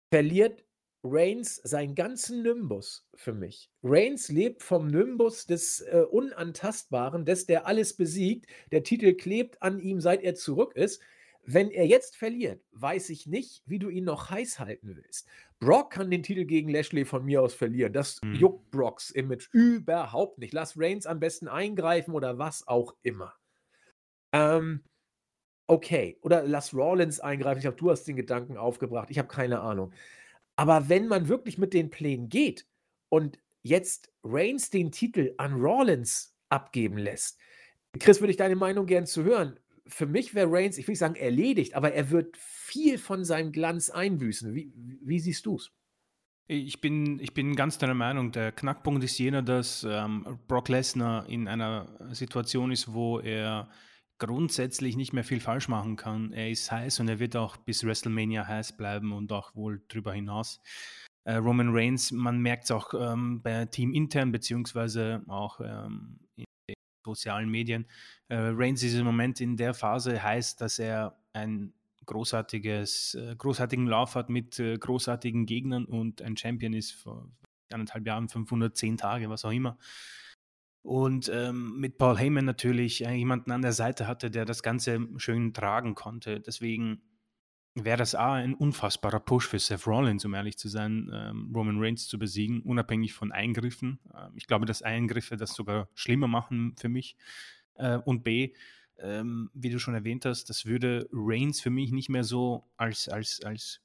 Speaker 1: verliert Reigns seinen ganzen Nimbus für mich. Reigns lebt vom Nimbus des äh, Unantastbaren, des, der alles besiegt. Der Titel klebt an ihm, seit er zurück ist. Wenn er jetzt verliert, weiß ich nicht, wie du ihn noch heiß halten willst. Brock kann den Titel gegen Lashley von mir aus verlieren. Das mhm. juckt Brocks Image überhaupt nicht. Lass Reigns am besten eingreifen oder was auch immer. Ähm, okay. Oder lass Rollins eingreifen. Ich glaube, du hast den Gedanken aufgebracht. Ich habe keine Ahnung. Aber wenn man wirklich mit den Plänen geht und jetzt Reigns den Titel an Rollins abgeben lässt, Chris, würde ich deine Meinung gern zu hören. Für mich wäre Reigns, ich will nicht sagen erledigt, aber er wird viel von seinem Glanz einbüßen. Wie, wie siehst du es?
Speaker 2: Ich bin, ich bin ganz deiner Meinung. Der Knackpunkt ist jener, dass ähm, Brock Lesnar in einer Situation ist, wo er grundsätzlich nicht mehr viel falsch machen kann. Er ist heiß und er wird auch bis WrestleMania heiß bleiben und auch wohl darüber hinaus. Äh, Roman Reigns, man merkt es auch ähm, bei Team intern, beziehungsweise auch ähm, in den sozialen Medien. Äh, Reigns ist im Moment in der Phase heiß, dass er ein großartiges, äh, großartigen Lauf hat mit äh, großartigen Gegnern und ein Champion ist vor anderthalb Jahren, 510 Tage, was auch immer. Und ähm, mit Paul Heyman natürlich äh, jemanden an der Seite hatte, der das Ganze schön tragen konnte. Deswegen wäre das A ein unfassbarer Push für Seth Rollins, um ehrlich zu sein, ähm, Roman Reigns zu besiegen, unabhängig von Eingriffen. Ähm, ich glaube, dass Eingriffe das sogar schlimmer machen für mich. Äh, und B, ähm, wie du schon erwähnt hast, das würde Reigns für mich nicht mehr so als, als, als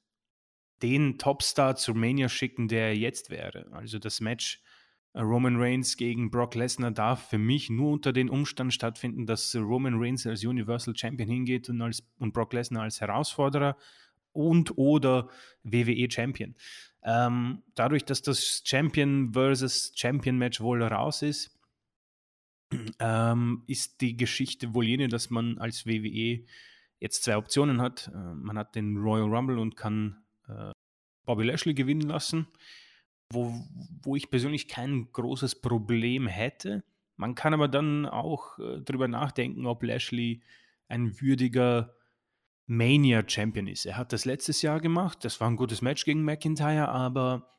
Speaker 2: den Topstar zur Mania schicken, der er jetzt wäre. Also das Match Roman Reigns gegen Brock Lesnar darf für mich nur unter den Umständen stattfinden, dass Roman Reigns als Universal Champion hingeht und, als, und Brock Lesnar als Herausforderer und oder WWE Champion. Ähm, dadurch, dass das Champion versus Champion Match wohl raus ist, ähm, ist die Geschichte wohl jene, dass man als WWE jetzt zwei Optionen hat. Äh, man hat den Royal Rumble und kann äh, Bobby Lashley gewinnen lassen, wo, wo ich persönlich kein großes Problem hätte. Man kann aber dann auch äh, darüber nachdenken, ob Lashley ein würdiger Mania-Champion ist. Er hat das letztes Jahr gemacht, das war ein gutes Match gegen McIntyre, aber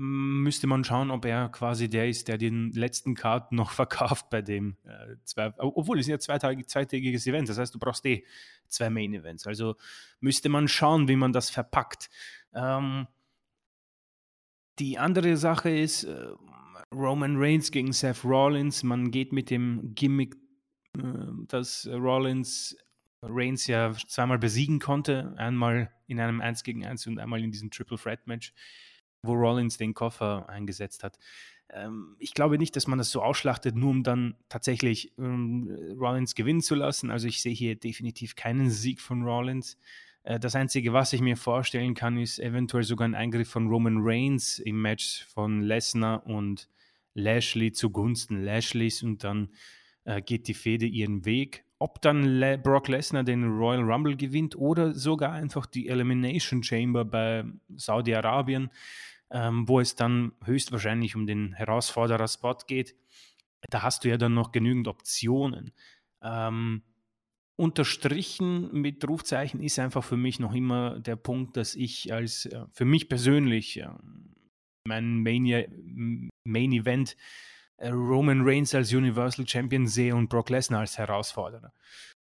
Speaker 2: müsste man schauen, ob er quasi der ist, der den letzten Card noch verkauft bei dem äh, zwei, obwohl es ja zwei zweitägiges Event, das heißt, du brauchst eh zwei Main Events. Also müsste man schauen, wie man das verpackt. Ähm, die andere Sache ist äh, Roman Reigns gegen Seth Rollins. Man geht mit dem Gimmick, äh, dass Rollins Reigns ja zweimal besiegen konnte, einmal in einem 1 gegen 1 und einmal in diesem Triple Threat Match wo Rollins den Koffer eingesetzt hat. Ähm, ich glaube nicht, dass man das so ausschlachtet, nur um dann tatsächlich ähm, Rollins gewinnen zu lassen. Also ich sehe hier definitiv keinen Sieg von Rollins. Äh, das Einzige, was ich mir vorstellen kann, ist eventuell sogar ein Eingriff von Roman Reigns im Match von Lesnar und Lashley zugunsten Lashleys und dann äh, geht die Fehde ihren Weg. Ob dann Le Brock Lesnar den Royal Rumble gewinnt oder sogar einfach die Elimination Chamber bei Saudi-Arabien, ähm, wo es dann höchstwahrscheinlich um den Herausforderer-Spot geht, da hast du ja dann noch genügend Optionen. Ähm, unterstrichen mit Rufzeichen ist einfach für mich noch immer der Punkt, dass ich als, äh, für mich persönlich, äh, mein Mania, Main Event äh, Roman Reigns als Universal Champion sehe und Brock Lesnar als Herausforderer.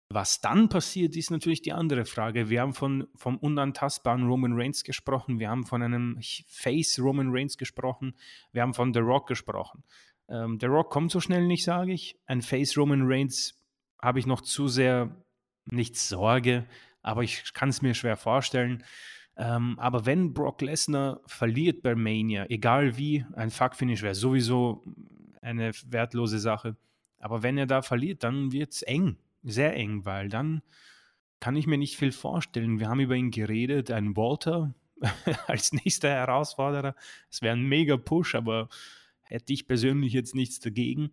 Speaker 2: Was dann passiert, ist natürlich die andere Frage. Wir haben von, vom unantastbaren Roman Reigns gesprochen, wir haben von einem Face Roman Reigns gesprochen, wir haben von The Rock gesprochen. Ähm, The Rock kommt so schnell nicht, sage ich. Ein Face Roman Reigns habe ich noch zu sehr nicht Sorge, aber ich kann es mir schwer vorstellen. Ähm, aber wenn Brock Lesnar verliert bei Mania, egal wie, ein Fuck-Finish wäre sowieso eine wertlose Sache. Aber wenn er da verliert, dann wird es eng, sehr eng, weil dann kann ich mir nicht viel vorstellen. Wir haben über ihn geredet, ein Walter als nächster Herausforderer. Es wäre ein mega Push, aber hätte ich persönlich jetzt nichts dagegen.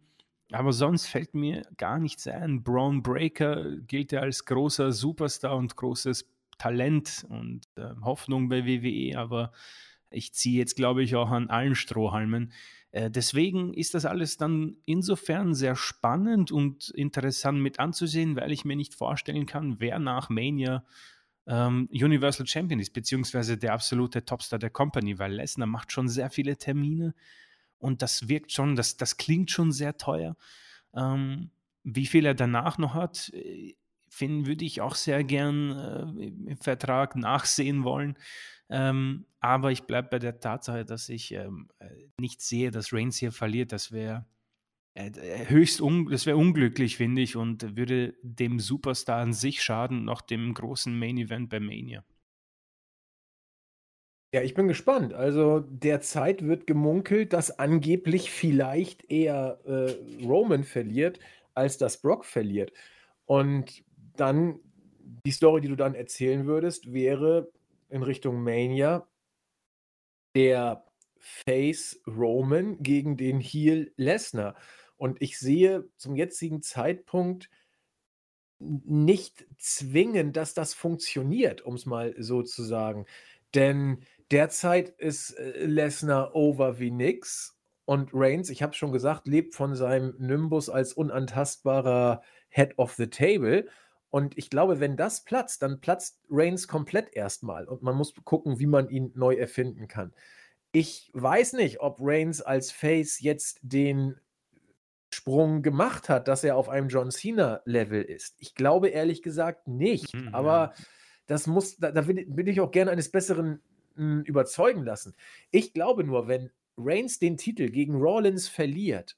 Speaker 2: Aber sonst fällt mir gar nichts ein. Braun Breaker gilt ja als großer Superstar und großes Talent und äh, Hoffnung bei WWE, aber ich ziehe jetzt, glaube ich, auch an allen Strohhalmen. Äh, deswegen ist das alles dann insofern sehr spannend und interessant mit anzusehen, weil ich mir nicht vorstellen kann, wer nach Mania ähm, Universal Champion ist, beziehungsweise der absolute Topstar der Company, weil Lesnar macht schon sehr viele Termine und das wirkt schon, das, das klingt schon sehr teuer. Ähm, wie viel er danach noch hat, äh, finden, würde ich auch sehr gern äh, im Vertrag nachsehen wollen. Ähm, aber ich bleibe bei der Tatsache, dass ich ähm, äh, nicht sehe, dass Reigns hier verliert. Das wäre äh, äh, höchst un das wäre unglücklich, finde ich, und würde dem Superstar an sich schaden, noch dem großen Main Event bei Mania.
Speaker 1: Ja, ich bin gespannt. Also derzeit wird gemunkelt, dass angeblich vielleicht eher äh, Roman verliert, als dass Brock verliert. Und dann die Story, die du dann erzählen würdest, wäre in Richtung Mania der Face Roman gegen den Heel Lesnar. Und ich sehe zum jetzigen Zeitpunkt nicht zwingend, dass das funktioniert, um es mal so zu sagen. Denn derzeit ist äh, Lesnar over wie nix und Reigns, ich habe schon gesagt, lebt von seinem Nimbus als unantastbarer Head of the Table. Und ich glaube, wenn das platzt, dann platzt Reigns komplett erstmal. Und man muss gucken, wie man ihn neu erfinden kann. Ich weiß nicht, ob Reigns als Face jetzt den Sprung gemacht hat, dass er auf einem John Cena-Level ist. Ich glaube ehrlich gesagt nicht. Mhm, aber ja. das muss, da, da will, ich auch gerne eines Besseren m, hm, überzeugen lassen. Ich glaube nur, wenn Reigns den Titel gegen Rollins verliert,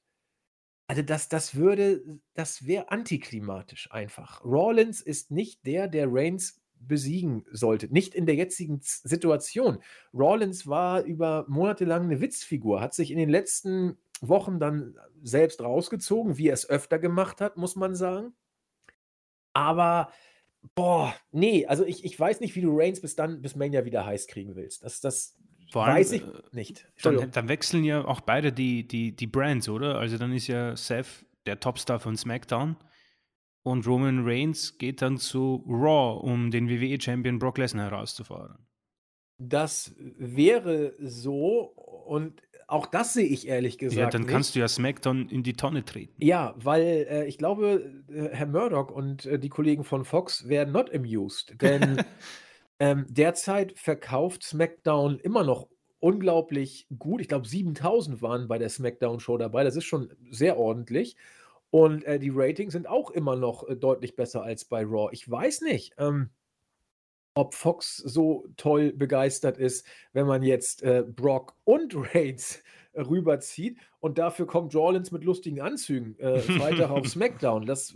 Speaker 1: also das, das würde, das wäre antiklimatisch einfach. Rollins ist nicht der, der Reigns besiegen sollte. Nicht in der jetzigen Situation. Rollins war über Monate lang eine Witzfigur, hat sich in den letzten Wochen dann selbst rausgezogen, wie er es öfter gemacht hat, muss man sagen. Aber, boah, nee, also ich, ich weiß nicht, wie du Reigns bis dann, bis Mania wieder heiß kriegen willst. Das, das
Speaker 2: Vor allem, weiß ich äh, nicht. Dann, dann, wechseln ja auch beide die, die, die Brands, oder? Also dann ist ja Seth der Topstar von SmackDown und Roman Reigns geht dann zu Raw, um den WWE-Champion Brock Lesnar herauszufordern.
Speaker 1: Das wäre so und auch das sehe ich ehrlich gesagt. Ja,
Speaker 2: dann
Speaker 1: nicht.
Speaker 2: kannst du ja SmackDown in die Tonne treten.
Speaker 1: Ja, weil äh, ich glaube, äh, Herr Murdoch und äh, die Kollegen von Fox werden not amused. Denn ähm, derzeit verkauft SmackDown immer noch unglaublich gut. Ich glaube, 7000 waren bei der SmackDown-Show dabei. Das ist schon sehr ordentlich. Und äh, die Ratings sind auch immer noch äh, deutlich besser als bei Raw. Ich weiß nicht. Ähm, ob Fox so toll begeistert ist, wenn man jetzt äh, Brock und Reigns rüberzieht und dafür kommt Rollins mit lustigen Anzügen äh, Freitag auf SmackDown. Das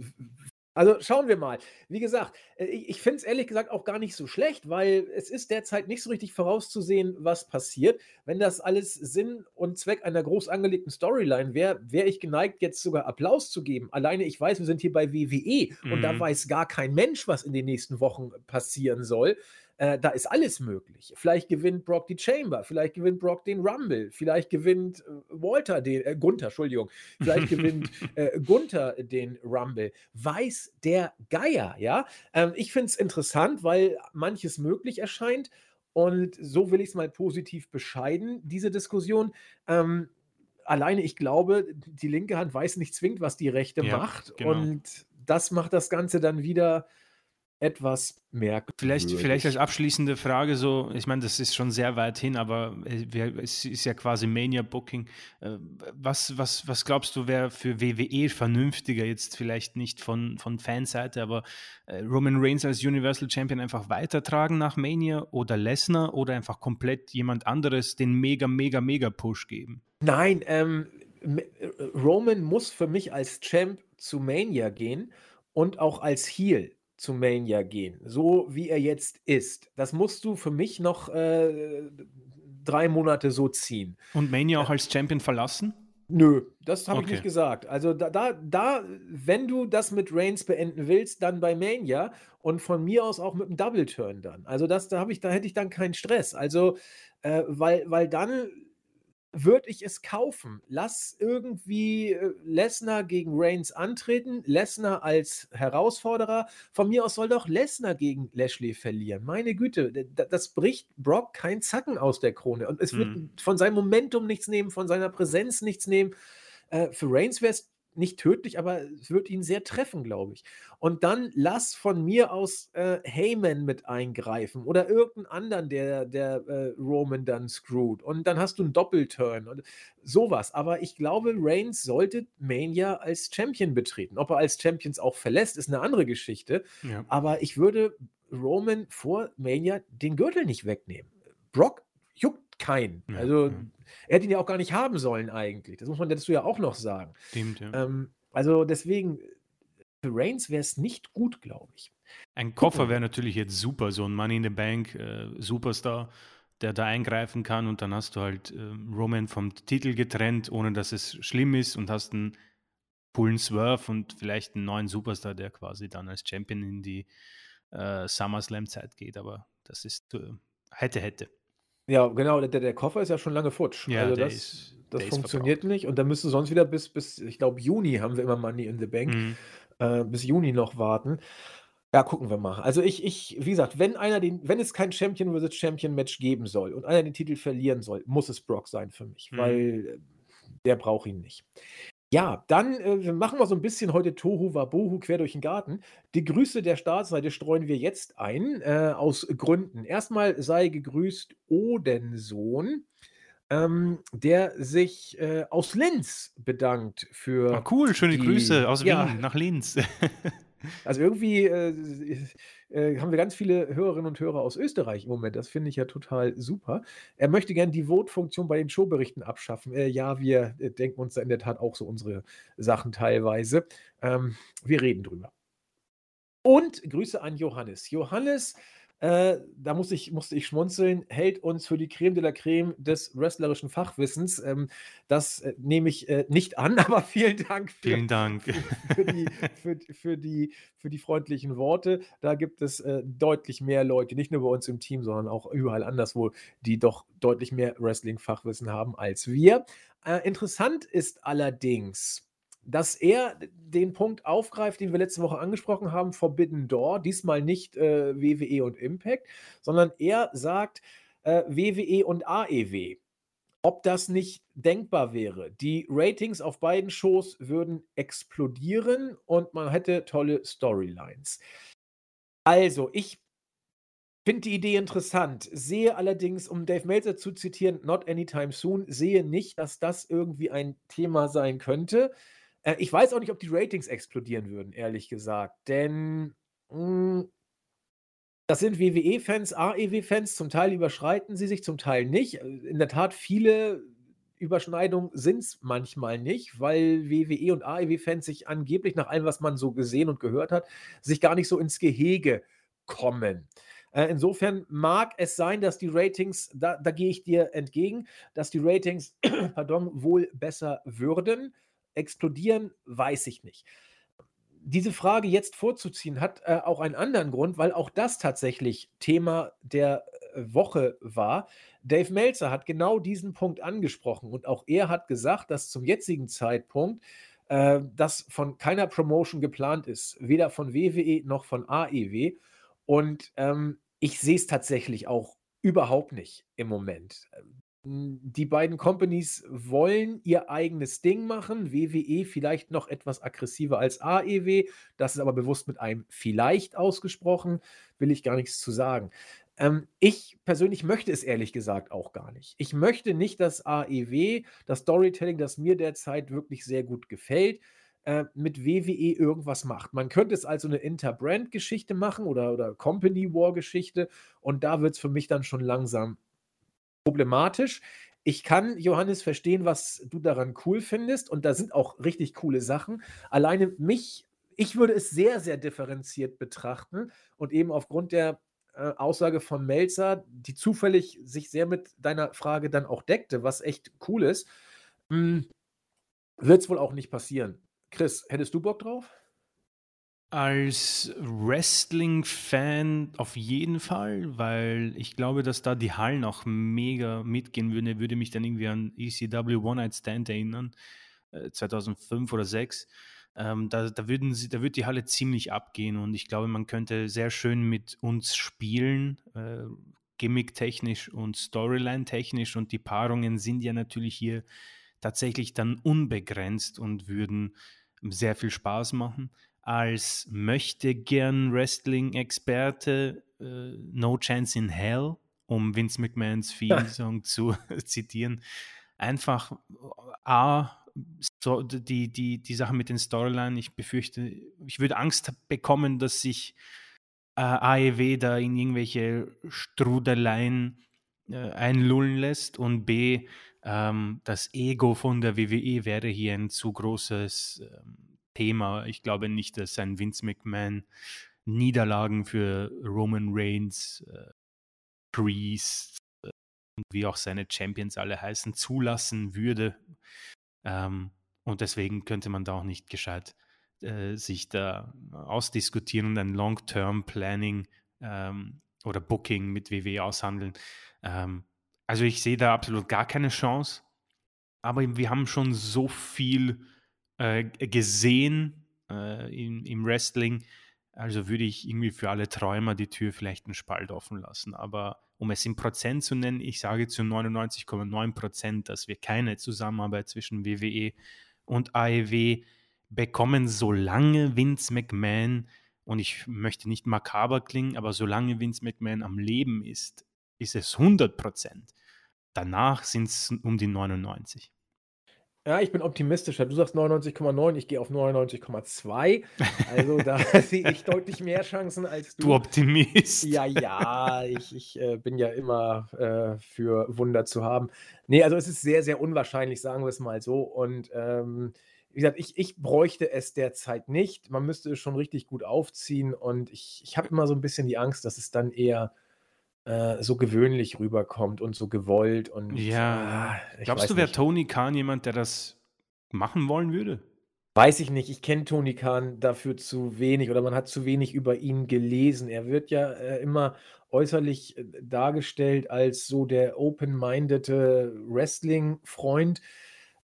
Speaker 1: also schauen wir mal. Wie gesagt, äh, ich finde es ehrlich gesagt auch gar nicht so schlecht, weil es ist derzeit nicht so richtig vorauszusehen, was passiert. Wenn das alles Sinn und Zweck einer groß angelegten Storyline wäre, wäre ich geneigt, jetzt sogar Applaus zu geben. Alleine ich weiß, wir sind hier bei WWE mhm. und da mhm. weiß gar kein Mensch, was in den nächsten Wochen passieren soll. Äh, da ist alles möglich. Vielleicht gewinnt Brock die Chamber, vielleicht gewinnt Brock den Rumble, vielleicht gewinnt äh, Walter den, äh, Gunther, Entschuldigung, vielleicht gewinnt äh, Gunther den Rumble. Weiß der Geier, ja? Ähm, ich finde es interessant, weil manches möglich erscheint. Und so will ich es mal positiv bescheiden, diese Diskussion. Ähm, alleine, ich glaube, die linke Hand weiß nicht zwingend, was die rechte ja, macht. Genau. Und das macht das Ganze dann wieder etwas merkwürdig.
Speaker 2: Vielleicht, vielleicht als abschließende Frage so, ich meine, das ist schon sehr weit hin, aber es ist ja quasi Mania-Booking. Äh, was, was, was glaubst du, wäre für WWE vernünftiger, jetzt vielleicht nicht von, von Fanseite, aber äh, Roman Reigns als Universal Champion einfach weitertragen nach Mania oder Lesnar oder einfach komplett jemand anderes den mega, mega, mega Push geben?
Speaker 1: Nein, ähm, Roman muss für mich als Champ zu Mania gehen und auch als Heel zu Mania gehen, so wie er jetzt ist. Das musst du für mich noch äh, drei Monate so ziehen.
Speaker 2: Und Mania auch als Champion verlassen?
Speaker 1: Nö, das habe okay. ich nicht gesagt. Also da, da, da, wenn du das mit Reigns beenden willst, dann bei Mania und von mir aus auch mit einem Double Turn dann. Also das, da habe ich, da hätte ich dann keinen Stress. Also äh, weil, weil dann würde ich es kaufen. Lass irgendwie äh, Lesnar gegen Reigns antreten, Lesnar als Herausforderer. Von mir aus soll doch Lesnar gegen Lashley verlieren. Meine Güte, das bricht Brock kein Zacken aus der Krone. Und es wird mhm. von seinem Momentum nichts nehmen, von seiner Präsenz nichts nehmen. Äh, für Reigns wäre es nicht tödlich, aber es wird ihn sehr treffen, glaube ich. Und dann lass von mir aus äh, Heyman mit eingreifen oder irgendeinen anderen, der, der äh, Roman dann screwt. Und dann hast du einen Doppelturn und sowas. Aber ich glaube, Reigns sollte Mania als Champion betreten. Ob er als Champions auch verlässt, ist eine andere Geschichte. Ja. Aber ich würde Roman vor Mania den Gürtel nicht wegnehmen. Brock juckt keinen. Ja, also ja. er hätte ihn ja auch gar nicht haben sollen eigentlich. Das muss man dazu ja auch noch sagen. Stimmt, ja. Ähm, also deswegen, für Reigns wäre es nicht gut, glaube ich.
Speaker 2: Ein Koffer wäre natürlich jetzt super, so ein Money in the Bank äh, Superstar, der da eingreifen kann und dann hast du halt äh, Roman vom Titel getrennt, ohne dass es schlimm ist und hast einen coolen Swerve und vielleicht einen neuen Superstar, der quasi dann als Champion in die äh, SummerSlam-Zeit geht, aber das ist äh, hätte, hätte.
Speaker 1: Ja, genau, der der Koffer ist ja schon lange futsch.
Speaker 2: Ja,
Speaker 1: Also, das
Speaker 2: ist
Speaker 1: das funktioniert
Speaker 2: verbraucht.
Speaker 1: nicht und dann müsste sonst wieder bis bis ich glaube, Juni haben wir immer Money in the Bank,
Speaker 2: Mhm.
Speaker 1: äh, bis Juni noch warten. Ja, gucken wir mal. Also, ich ich wie gesagt, wenn einer den wenn es kein Champion versus Champion Match geben soll und einer den Titel verlieren soll, muss es Brock sein für mich,
Speaker 2: Mhm.
Speaker 1: weil, der braucht ihn nicht. Ja, dann, äh, machen wir so 'n bisschen heute Tohu Wabohu quer durch 'n Garten. Die Grüße der Startseite streuen wir jetzt ein, äh, aus Gründen. Erst mal sei gegrüßt Odensohn, ähm, der sich, äh, aus Linz bedankt
Speaker 2: Ah,
Speaker 1: für
Speaker 2: cool, schöne
Speaker 1: die
Speaker 2: Grüße aus
Speaker 1: ja.
Speaker 2: Wien nach Linz.
Speaker 1: Also, irgendwie, äh, haben wir ganz viele Hörerinnen und Hörer aus Österreich im Moment. Das finde ich ja total super. Er möchte gern die Vote-Funktion bei den Showberichten abschaffen. Äh, ja, wir, äh, denken uns da in der Tat auch so unsere Sachen teilweise. Ähm, wir reden drüber. Und Grüße an Johannes. Johannes, äh, da muss ich musste ich schmunzeln, hält uns für die Creme de la Creme des wrestlerischen Fachwissens. Ähm, das, äh, nehme ich, äh, nicht an, aber vielen Dank für
Speaker 2: Vielen Dank.
Speaker 1: für für die für die für die freundlichen Worte. Da gibt es, äh, deutlich mehr Leute, nicht nur bei uns im Team, sondern auch überall anderswo, die doch deutlich mehr Wrestling-Fachwissen haben als wir. Äh, interessant ist allerdings, dass er den Punkt aufgreift, den wir letzte Woche angesprochen haben, Forbidden Door, diesmal nicht, äh, WWE und Impact, sondern er sagt, äh, WWE und AEW. Ob das nicht denkbar wäre. Die Ratings auf beiden Shows würden explodieren und man hätte tolle Storylines. Also, ich finde die Idee interessant, sehe allerdings, um Dave Meltzer zu zitieren: „Not anytime soon“, sehe nicht, dass das irgendwie ein Thema sein könnte. Äh, ich weiß auch nicht, ob die Ratings explodieren würden, ehrlich gesagt, denn, hm das sind WWE-Fans, AEW-Fans, zum Teil überschreiten sie sich, zum Teil nicht. Äh, in der Tat, viele Überschneidungen sind's manchmal nicht, weil WWE und AEW-Fans sich angeblich nach allem, was man so gesehen und gehört hat, sich gar nicht so ins Gehege kommen. Äh, insofern mag es sein, dass die Ratings da da gehe ich dir entgegen, dass die Ratings, pardon, wohl besser würden. Explodieren, weiß ich nicht. Diese Frage jetzt vorzuziehen, hat, äh, auch einen anderen Grund, weil auch das tatsächlich Thema der, äh, Woche war. Dave Meltzer hat genau diesen Punkt angesprochen und auch er hat gesagt, dass zum jetzigen Zeitpunkt, äh, das von keiner Promotion geplant ist, weder von WWE noch von AEW. Und, ähm, ich sehe es tatsächlich auch überhaupt nicht im Moment. Die beiden Companies wollen ihr eigenes Ding machen, WWE vielleicht noch etwas aggressiver als AEW. Das ist aber bewusst mit einem „vielleicht“ ausgesprochen, will ich gar nichts zu sagen. Ähm, ich persönlich möchte es ehrlich gesagt auch gar nicht. Ich möchte nicht, dass AEW das Storytelling, das mir derzeit wirklich sehr gut gefällt, äh, mit WWE irgendwas macht. Man könnte es als so 'ne Inter-Brand-Geschichte machen oder oder Company-War-Geschichte und da wird's für mich dann schon langsam problematisch. Ich kann, Johannes, verstehen, was du daran cool findest und da sind auch richtig coole Sachen. Alleine mich ich würde es sehr, sehr differenziert betrachten und eben aufgrund der, äh, Aussage von Meltzer, die zufällig sich sehr mit deiner Frage dann auch deckte, was echt cool ist, hm, wird's wohl auch nicht passieren. Chris, hättest du Bock drauf?
Speaker 2: Als Wrestling-Fan auf jeden Fall, weil ich glaube, dass da die Hallen auch mega mitgehen würden. Er würde mich dann irgendwie an ECW One Night Stand erinnern, äh, 2005 oder 6. Ähm, da da würden sie da würde die Halle ziemlich abgehen und ich glaube, man könnte sehr schön mit uns spielen, äh, gimmicktechnisch und storyline-technisch und die Paarungen sind ja natürlich hier tatsächlich dann unbegrenzt und würden sehr viel Spaß machen. Als Möchtegern-Wrestling-Experte, äh, No Chance in Hell, um Vince McMahons Theme-Song zu zitieren. Einfach A, so die die die Sache mit den Storyline, ich befürchte ich würde Angst bekommen, dass sich, äh, AEW da in irgendwelche Strudeleien, äh, einlullen lässt und B, ähm, das Ego von der WWE wäre hier ein zu großes, ähm, Thema. Ich glaube nicht, dass ein Vince McMahon Niederlagen für Roman Reigns, äh, Priest, äh, und wie auch seine Champions alle heißen, zulassen würde. Ähm, und deswegen könnte man da auch nicht gescheit, äh, sich da ausdiskutieren und ein Long-Term Planning, ähm, oder Booking mit WWE aushandeln. Ähm, Also ich sehe da absolut gar keine Chance. Aber wir haben schon so viel äh, gesehen äh, im, im Wrestling. Also würde ich irgendwie für alle Träumer die Tür vielleicht einen Spalt offen lassen. Aber um es in Prozent zu nennen, ich sage zu 99,9 Prozent, dass wir keine Zusammenarbeit zwischen WWE und AEW bekommen, solange Vince McMahon, und ich möchte nicht makaber klingen, aber solange Vince McMahon am Leben ist, ist es 100 Prozent. Danach sind es um die 99.
Speaker 1: Ja, ich bin optimistischer. Du sagst 99,9, ich gehe auf 99,2. Also da sehe ich deutlich mehr Chancen als du.
Speaker 2: Du Optimist.
Speaker 1: Ja, ja, ich, ich äh, bin ja immer äh, für Wunder zu haben. Nee, also es ist sehr, sehr unwahrscheinlich, sagen wir es mal so. Und ähm, wie gesagt, ich, ich bräuchte es derzeit nicht. Man müsste es schon richtig gut aufziehen. Und ich, ich habe immer so ein bisschen die Angst, dass es dann eher äh, so gewöhnlich rüberkommt und so gewollt und
Speaker 2: Ja.
Speaker 1: ich
Speaker 2: Glaubst du, wäre. Tony Khan jemand, der das machen wollen würde?
Speaker 1: Weiß ich nicht. Ich kenne Tony Khan dafür zu wenig oder man hat zu wenig über ihn gelesen. Er wird ja äh, immer äußerlich äh, dargestellt als so der open-mindede Wrestling-Freund.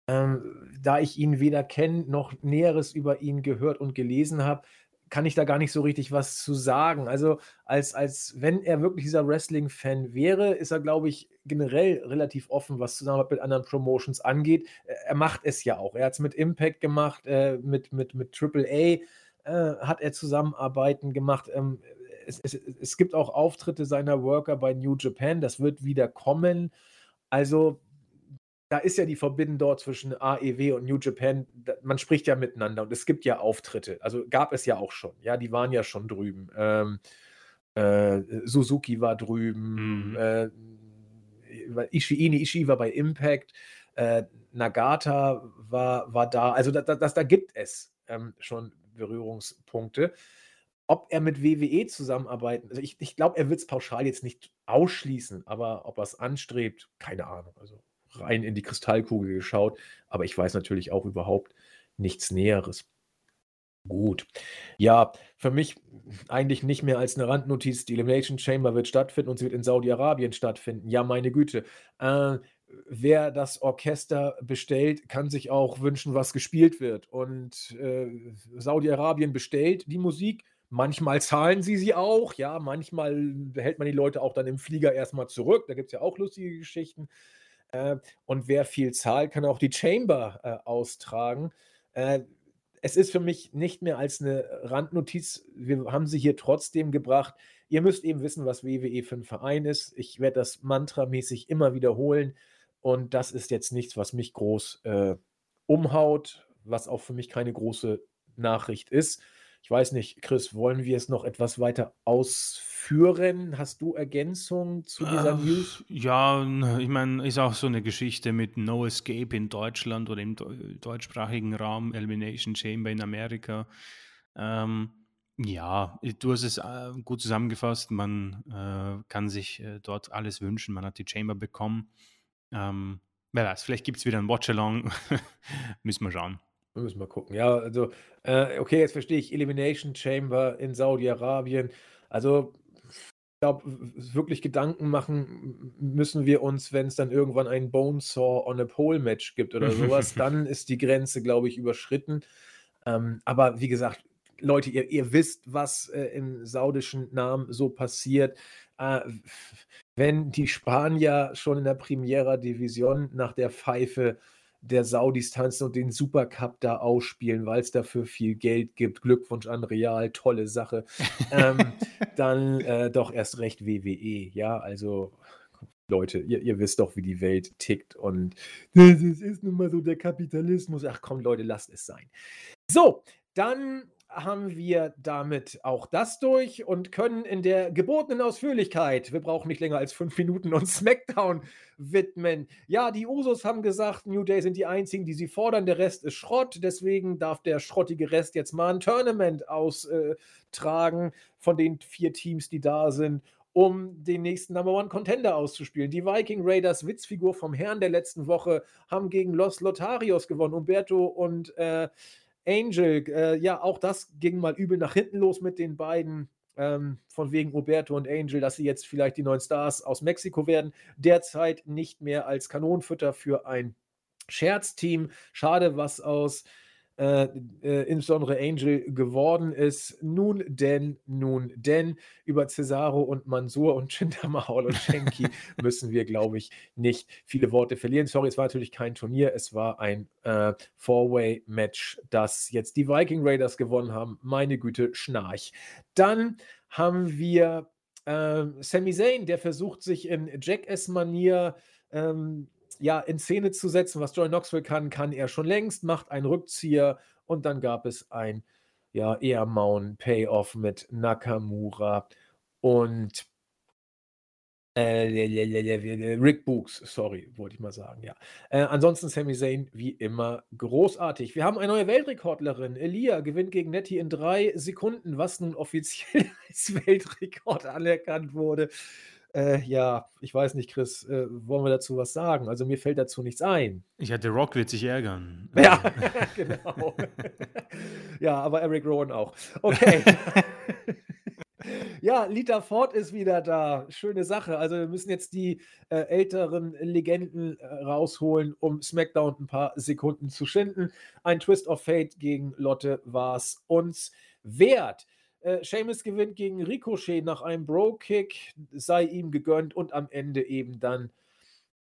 Speaker 1: Ähm, da ich ihn weder kenne noch Näheres über ihn gehört und gelesen habe, kann ich da gar nicht so richtig was zu sagen. Also, als, als wenn er wirklich dieser Wrestling-Fan wäre, ist er, glaube ich, generell relativ offen, was Zusammenarbeit mit anderen Promotions angeht. Er macht es ja auch. Er hat es mit Impact gemacht, äh, mit, mit, mit AAA äh, hat er Zusammenarbeiten gemacht. Ähm, es, es, es gibt auch Auftritte seiner Worker bei New Japan, das wird wieder kommen. Also, da ist ja die Verbindung dort zwischen AEW und New Japan. Man spricht ja miteinander und es gibt ja Auftritte. Also gab es ja auch schon. Ja, die waren ja schon drüben. Ähm, äh, Suzuki war drüben.
Speaker 2: Mhm.
Speaker 1: Äh, Ishii, nee, Ishii war bei Impact. Äh, Nagata war, war da. Also da, da, das, da gibt es ähm, schon Berührungspunkte. Ob er mit WWE zusammenarbeiten, also ich, ich glaube, er wird es pauschal jetzt nicht ausschließen, aber ob er es anstrebt, keine Ahnung. Also rein in die Kristallkugel geschaut, aber ich weiß natürlich auch überhaupt nichts Näheres. Gut. Ja, für mich eigentlich nicht mehr als eine Randnotiz. Die Elimination Chamber wird stattfinden und sie wird in Saudi-Arabien stattfinden. Ja, meine Güte. Äh, wer das Orchester bestellt, kann sich auch wünschen, was gespielt wird. Und äh, Saudi-Arabien bestellt die Musik. Manchmal zahlen sie sie auch. Ja, manchmal hält man die Leute auch dann im Flieger erstmal zurück. Da gibt es ja auch lustige Geschichten. Äh, und wer viel zahlt, kann auch die Chamber äh, austragen. Äh, es ist für mich nicht mehr als eine Randnotiz. Wir haben sie hier trotzdem gebracht. Ihr müsst eben wissen, was WWE für ein Verein ist. Ich werde das mantramäßig immer wiederholen. Und das ist jetzt nichts, was mich groß äh, umhaut, was auch für mich keine große Nachricht ist. Ich weiß nicht, Chris, wollen wir es noch etwas weiter ausführen? Hast du Ergänzungen zu dieser
Speaker 2: Äh,
Speaker 1: News?
Speaker 2: Ja, ich meine, ist auch so eine Geschichte mit No Escape in Deutschland oder im deu- deutschsprachigen Raum, Elimination Chamber in Amerika. Ähm, ja, du hast es äh, gut zusammengefasst. Man äh, kann sich äh, dort alles wünschen. Man hat die Chamber bekommen. Ähm, wer weiß, vielleicht gibt es wieder ein Watch-Along. Müssen wir schauen.
Speaker 1: Wir müssen mal gucken. Ja, also, äh, okay, jetzt verstehe ich Elimination Chamber in Saudi-Arabien. Also, ich glaube, wirklich Gedanken machen müssen wir uns, wenn es dann irgendwann ein Bonesaw on a Pole Match gibt oder sowas, dann ist die Grenze, glaube ich, überschritten. Ähm, aber wie gesagt, Leute, ihr, ihr wisst, was äh, im saudischen Namen so passiert. Äh, wenn die Spanier schon in der Primera Division nach der Pfeife der Saudis tanzen und den Supercup da ausspielen, weil es dafür viel Geld gibt. Glückwunsch an Real, tolle Sache. ähm, dann äh, doch erst recht WWE. Ja, also Leute, ihr, ihr wisst doch, wie die Welt tickt und das ist nun mal so der Kapitalismus. Ach komm, Leute, lasst es sein. So, dann haben wir damit auch das durch und können in der gebotenen Ausführlichkeit, wir brauchen nicht länger als fünf Minuten, uns SmackDown widmen. Ja, die Usos haben gesagt, New Day sind die einzigen, die sie fordern, der Rest ist Schrott, deswegen darf der schrottige Rest jetzt mal ein Tournament austragen von den vier Teams, die da sind um den nächsten Number One Contender auszuspielen. Die Viking Raiders, Witzfigur vom Herrn der letzten Woche, haben gegen Los Lotarios gewonnen. Umberto und äh, Angel, äh, ja, auch das ging mal übel nach hinten los mit den beiden. ähm, von wegen Roberto und Angel, dass sie jetzt vielleicht die neuen Stars aus Mexiko werden. Derzeit nicht mehr als Kanonenfutter für ein Scherzteam. Schade, was aus äh, äh, insbesondere Angel geworden ist. Nun denn, nun denn, über Cesaro und Mansur und Jinder Mahal und Shenki müssen wir, glaube ich, nicht viele Worte verlieren. Sorry, es war natürlich kein Turnier, es war ein äh, Four-Way-Match, das jetzt die Viking Raiders gewonnen haben. Meine Güte, Schnarch. Dann haben wir äh, Sami Zayn, der versucht sich in Jackass-Manier ähm, ja, in Szene zu setzen. Was Joy Knoxville kann, kann er schon längst, macht einen Rückzieher und dann gab es ein ja, eher mauen Payoff mit Nakamura und äh, Rick Books, sorry, wollte ich mal sagen, ja. Äh, ansonsten Sami Zayn wie immer großartig. Wir haben eine neue Weltrekordlerin. Elia gewinnt gegen Nettie in drei Sekunden, was nun offiziell als Weltrekord anerkannt wurde. Äh, ja, ich weiß nicht, Chris, äh, wollen wir dazu was sagen? Also mir fällt dazu nichts ein.
Speaker 2: Ich hatte Rock wird sich ärgern.
Speaker 1: Ja, genau. ja, aber Eric Rowan auch. Okay. ja, Lita Ford ist wieder da. Schöne Sache. Also wir müssen jetzt die äh, älteren Legenden äh, rausholen, um SmackDown ein paar Sekunden zu schinden. Ein Twist of Fate gegen Lotte war es uns wert. Äh, Seamus gewinnt gegen Ricochet nach einem Bro-Kick, sei ihm gegönnt und am Ende eben dann,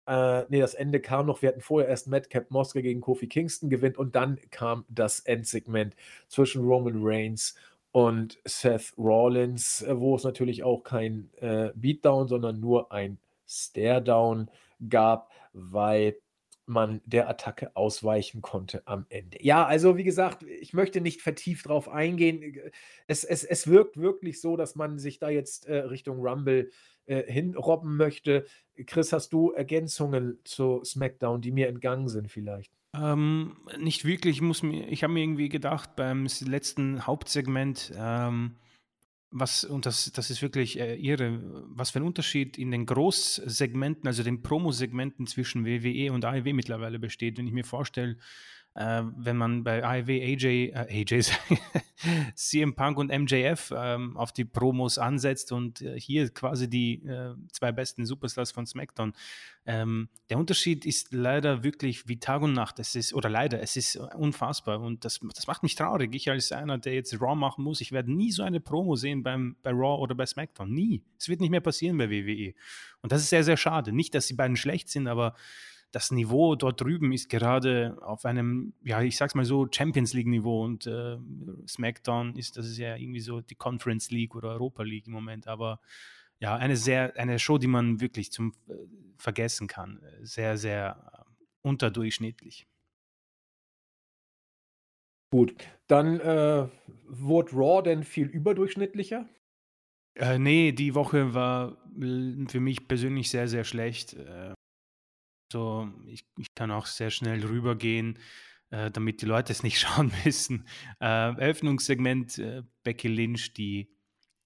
Speaker 1: äh, nee, das Ende kam noch, wir hatten vorher erst Madcap Mosker gegen Kofi Kingston gewinnt und dann kam das Endsegment zwischen Roman Reigns und Seth Rollins, äh, wo es natürlich auch kein äh, Beatdown, sondern nur ein Staredown gab, weil man der Attacke ausweichen konnte am Ende. Ja, also wie gesagt, ich möchte nicht vertieft drauf eingehen. Es, es, es wirkt wirklich so, dass man sich da jetzt äh, Richtung Rumble äh, hinrobben möchte. Chris, hast du Ergänzungen zu SmackDown, die mir entgangen sind vielleicht?
Speaker 2: Ähm, nicht wirklich. Ich, muss mir, ich habe mir irgendwie gedacht beim letzten Hauptsegment, ähm, was, und das, das ist wirklich äh, irre, was für ein Unterschied in den Großsegmenten, also den Promo-Segmenten zwischen WWE und AEW mittlerweile besteht. Wenn ich mir vorstelle, äh, wenn man bei AEW AJ, äh, AJ CM Punk und MJF ähm, auf die Promos ansetzt und äh, hier quasi die äh, zwei besten Superstars von SmackDown. Ähm, der Unterschied ist leider wirklich wie Tag und Nacht. Es ist, oder leider, es ist unfassbar und das, das macht mich traurig. Ich als einer, der jetzt Raw machen muss, ich werde nie so eine Promo sehen beim, bei Raw oder bei SmackDown. Nie. Es wird nicht mehr passieren bei WWE. Und das ist sehr, sehr schade. Nicht, dass die beiden schlecht sind, aber das Niveau dort drüben ist gerade auf einem, ja, ich sag's mal so, Champions League-Niveau und äh, SmackDown ist, das ist ja irgendwie so die Conference League oder Europa League im Moment, aber ja, eine sehr, eine Show, die man wirklich zum äh, vergessen kann. Sehr, sehr äh, unterdurchschnittlich.
Speaker 1: Gut, dann äh, wurde Raw denn viel überdurchschnittlicher?
Speaker 2: Äh, nee, die Woche war für mich persönlich sehr, sehr schlecht. Äh, so, ich, ich kann auch sehr schnell rübergehen, äh, damit die Leute es nicht schauen müssen. Äh, Eröffnungssegment äh, Becky Lynch, die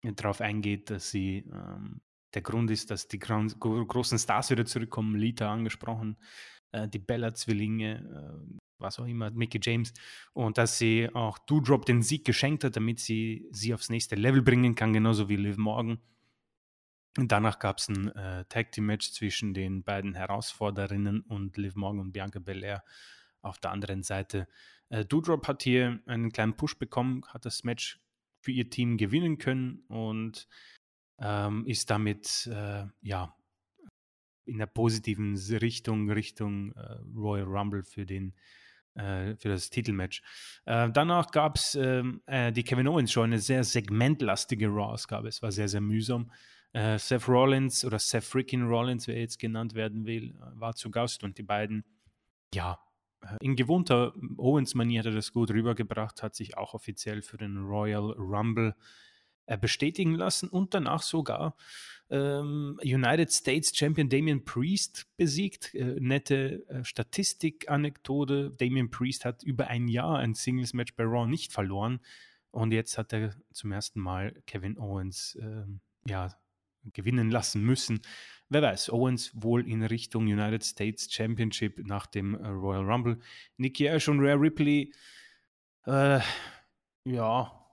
Speaker 2: darauf eingeht, dass sie ähm, der Grund ist, dass die großen Stars wieder zurückkommen, Lita angesprochen, äh, die Bella-Zwillinge, äh, was auch immer, Mickey James, und dass sie auch Doudrop den Sieg geschenkt hat, damit sie sie aufs nächste Level bringen kann, genauso wie Liv Morgan. Danach gab es ein äh, Tag Team Match zwischen den beiden Herausforderinnen und Liv Morgan und Bianca Belair auf der anderen Seite. Äh, Doudrop hat hier einen kleinen Push bekommen, hat das Match für ihr Team gewinnen können und ähm, ist damit äh, ja in der positiven Richtung Richtung äh, Royal Rumble für den äh, für das Titelmatch. Äh, danach gab es ähm, äh, die Kevin Owens Show, eine sehr segmentlastige Raw-Ausgabe. Es war sehr, sehr mühsam. Äh, Seth Rollins oder Seth Freaking Rollins, wer jetzt genannt werden will, äh, war zu Gast und die beiden, ja, äh, in gewohnter Owens-Manier hat er das gut rübergebracht, hat sich auch offiziell für den Royal Rumble äh, bestätigen lassen und danach sogar ähm, United States Champion Damian Priest besiegt. Äh, nette äh, Statistik-Anekdote. Damian Priest hat über ein Jahr ein Singles-Match bei Raw nicht verloren und jetzt hat er zum ersten Mal Kevin Owens ähm, ja, gewinnen lassen müssen. Wer weiß, Owens wohl in Richtung United States Championship nach dem äh, Royal Rumble. Nikki Ash und Rare Ripley, äh, ja,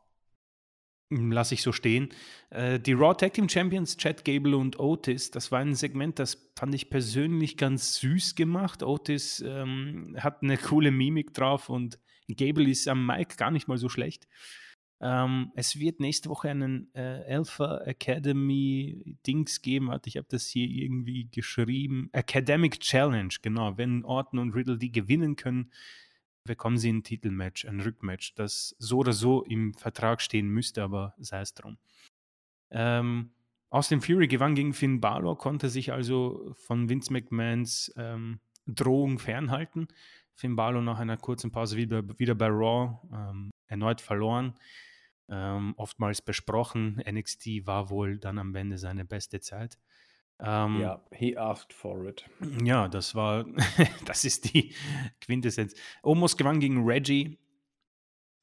Speaker 2: lasse ich so stehen. Äh, die Raw Tag Team Champions, Chad Gable und Otis, das war ein Segment, das fand ich persönlich ganz süß gemacht. Otis ähm, hat eine coole Mimik drauf und Gable ist am Mic gar nicht mal so schlecht. Ähm, es wird nächste Woche einen äh, Alpha Academy Dings geben. Warte, ich habe das hier irgendwie geschrieben. Academic Challenge, genau. Wenn Orton und Riddle die gewinnen können, bekommen sie ein Titelmatch, ein Rückmatch, das so oder so im Vertrag stehen müsste, aber sei es drum. Ähm, Austin Fury gewann gegen Finn Balor, konnte sich also von Vince McMahons ähm, Drohung fernhalten. Finn Balor nach einer kurzen Pause wieder, wieder bei Raw ähm, erneut verloren. Ähm, oftmals besprochen. NXT war wohl dann am Ende seine beste Zeit.
Speaker 1: Ähm, ja, he asked for it.
Speaker 2: Ja, das war, das ist die Quintessenz. Omos gewann gegen Reggie.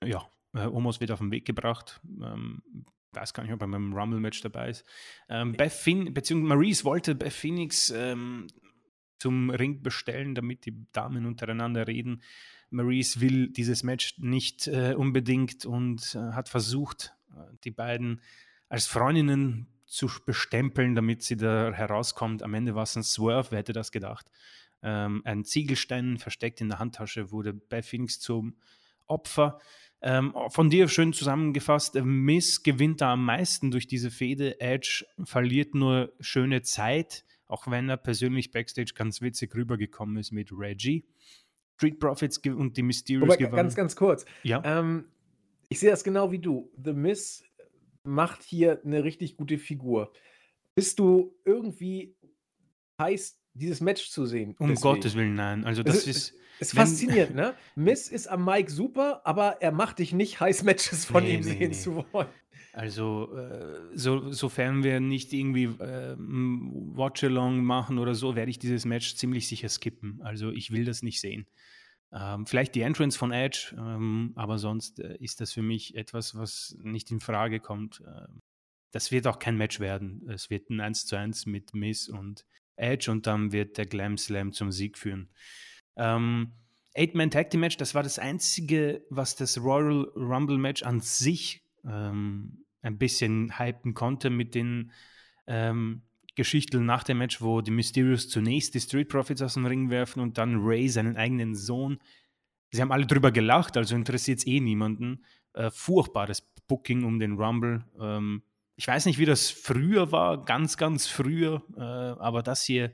Speaker 2: Ja, äh, Omos wird auf den Weg gebracht. Ähm, weiß gar nicht, ob er beim Rumble-Match dabei ist. Ähm, Beth Phoenix, beziehungsweise Maurice wollte Beth Phoenix ähm, zum Ring bestellen, damit die Damen untereinander reden. Maurice will dieses Match nicht äh, unbedingt und äh, hat versucht, äh, die beiden als Freundinnen zu bestempeln, damit sie da herauskommt. Am Ende war es ein Swerve, wer hätte das gedacht? Ähm, ein Ziegelstein versteckt in der Handtasche wurde Beth Phoenix zum Opfer. Ähm, von dir schön zusammengefasst, äh, Miss gewinnt da am meisten durch diese Fehde. Edge verliert nur schöne Zeit, auch wenn er persönlich backstage ganz witzig rübergekommen ist mit Reggie. Street Profits und die Mysterious
Speaker 1: gewinnen. Ganz, ganz kurz. Ja. Ähm, ich sehe das genau wie du. The Miss macht hier eine richtig gute Figur. Bist du irgendwie heiß, dieses Match zu sehen?
Speaker 2: Um deswegen? Gottes Willen, nein. Also das also, ist.
Speaker 1: Es ist faszinierend, ne? Miss ist am Mic super, aber er macht dich nicht heiß, Matches von nee, ihm nee, sehen nee. zu wollen.
Speaker 2: Also, äh, so, sofern wir nicht irgendwie äh, Watch-Along machen oder so, werde ich dieses Match ziemlich sicher skippen. Also, ich will das nicht sehen. Ähm, vielleicht die Entrance von Edge, ähm, aber sonst äh, ist das für mich etwas, was nicht in Frage kommt. Ähm, das wird auch kein Match werden. Es wird ein 1 zu 1 mit Miss und Edge und dann wird der Glam Slam zum Sieg führen. Ähm, Eight-Man Tag Team Match, das war das einzige, was das Royal Rumble Match an sich ähm, ein bisschen hypen konnte mit den ähm, Geschichten nach dem Match, wo die Mysterios zunächst die Street Profits aus dem Ring werfen und dann Ray seinen eigenen Sohn. Sie haben alle drüber gelacht, also interessiert es eh niemanden. Äh, furchtbares Booking um den Rumble. Ähm, ich weiß nicht, wie das früher war, ganz, ganz früher, äh, aber das hier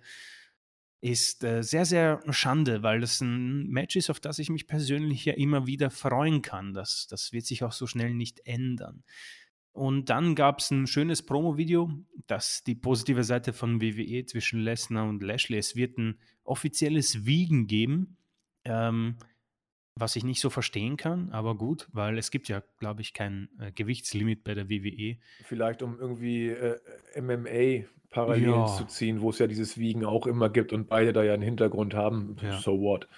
Speaker 2: ist äh, sehr, sehr schade, weil das ein Match ist, auf das ich mich persönlich ja immer wieder freuen kann. Das, das wird sich auch so schnell nicht ändern. Und dann gab es ein schönes Promo-Video, das die positive Seite von WWE zwischen Lesnar und Lashley. Es wird ein offizielles Wiegen geben, ähm, was ich nicht so verstehen kann, aber gut, weil es gibt ja, glaube ich, kein äh, Gewichtslimit bei der WWE.
Speaker 1: Vielleicht um irgendwie äh, MMA parallel ja. zu ziehen, wo es ja dieses Wiegen auch immer gibt und beide da ja einen Hintergrund haben. Ja. So what?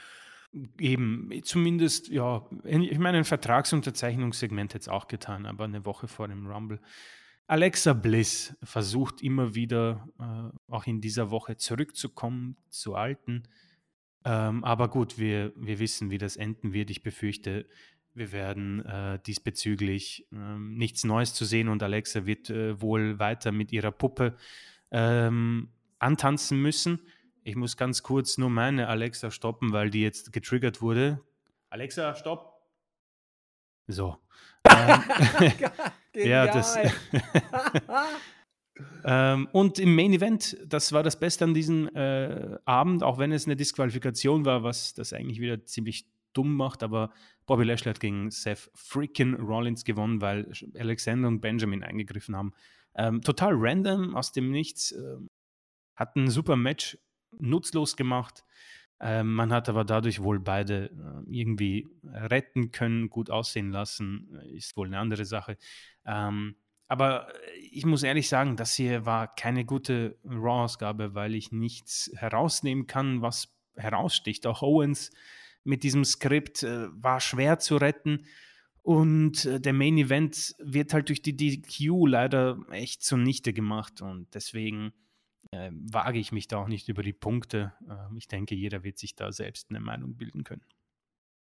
Speaker 2: Eben, zumindest, ja, ich meine, ein Vertragsunterzeichnungssegment hätte es auch getan, aber eine Woche vor dem Rumble. Alexa Bliss versucht immer wieder, äh, auch in dieser Woche zurückzukommen zu Alten. Ähm, aber gut, wir, wir wissen, wie das enden wird. Ich befürchte, wir werden äh, diesbezüglich äh, nichts Neues zu sehen und Alexa wird äh, wohl weiter mit ihrer Puppe ähm, antanzen müssen. Ich muss ganz kurz nur meine Alexa stoppen, weil die jetzt getriggert wurde. Alexa, stopp. So. ähm, ja, das. ähm, und im Main Event, das war das Beste an diesem äh, Abend, auch wenn es eine Disqualifikation war, was das eigentlich wieder ziemlich dumm macht, aber Bobby Lashley hat gegen Seth freaking Rollins gewonnen, weil Alexander und Benjamin eingegriffen haben. Ähm, total random, aus dem Nichts. Äh, hat ein super Match nutzlos gemacht. Ähm, man hat aber dadurch wohl beide äh, irgendwie retten können, gut aussehen lassen, äh, ist wohl eine andere Sache. Ähm, aber ich muss ehrlich sagen, das hier war keine gute Raw-Ausgabe, weil ich nichts herausnehmen kann, was heraussticht. Auch Owens mit diesem Skript äh, war schwer zu retten. Und äh, der Main Event wird halt durch die DQ leider echt zunichte gemacht. Und deswegen äh, wage ich mich da auch nicht über die Punkte. Äh, ich denke, jeder wird sich da selbst eine Meinung bilden können.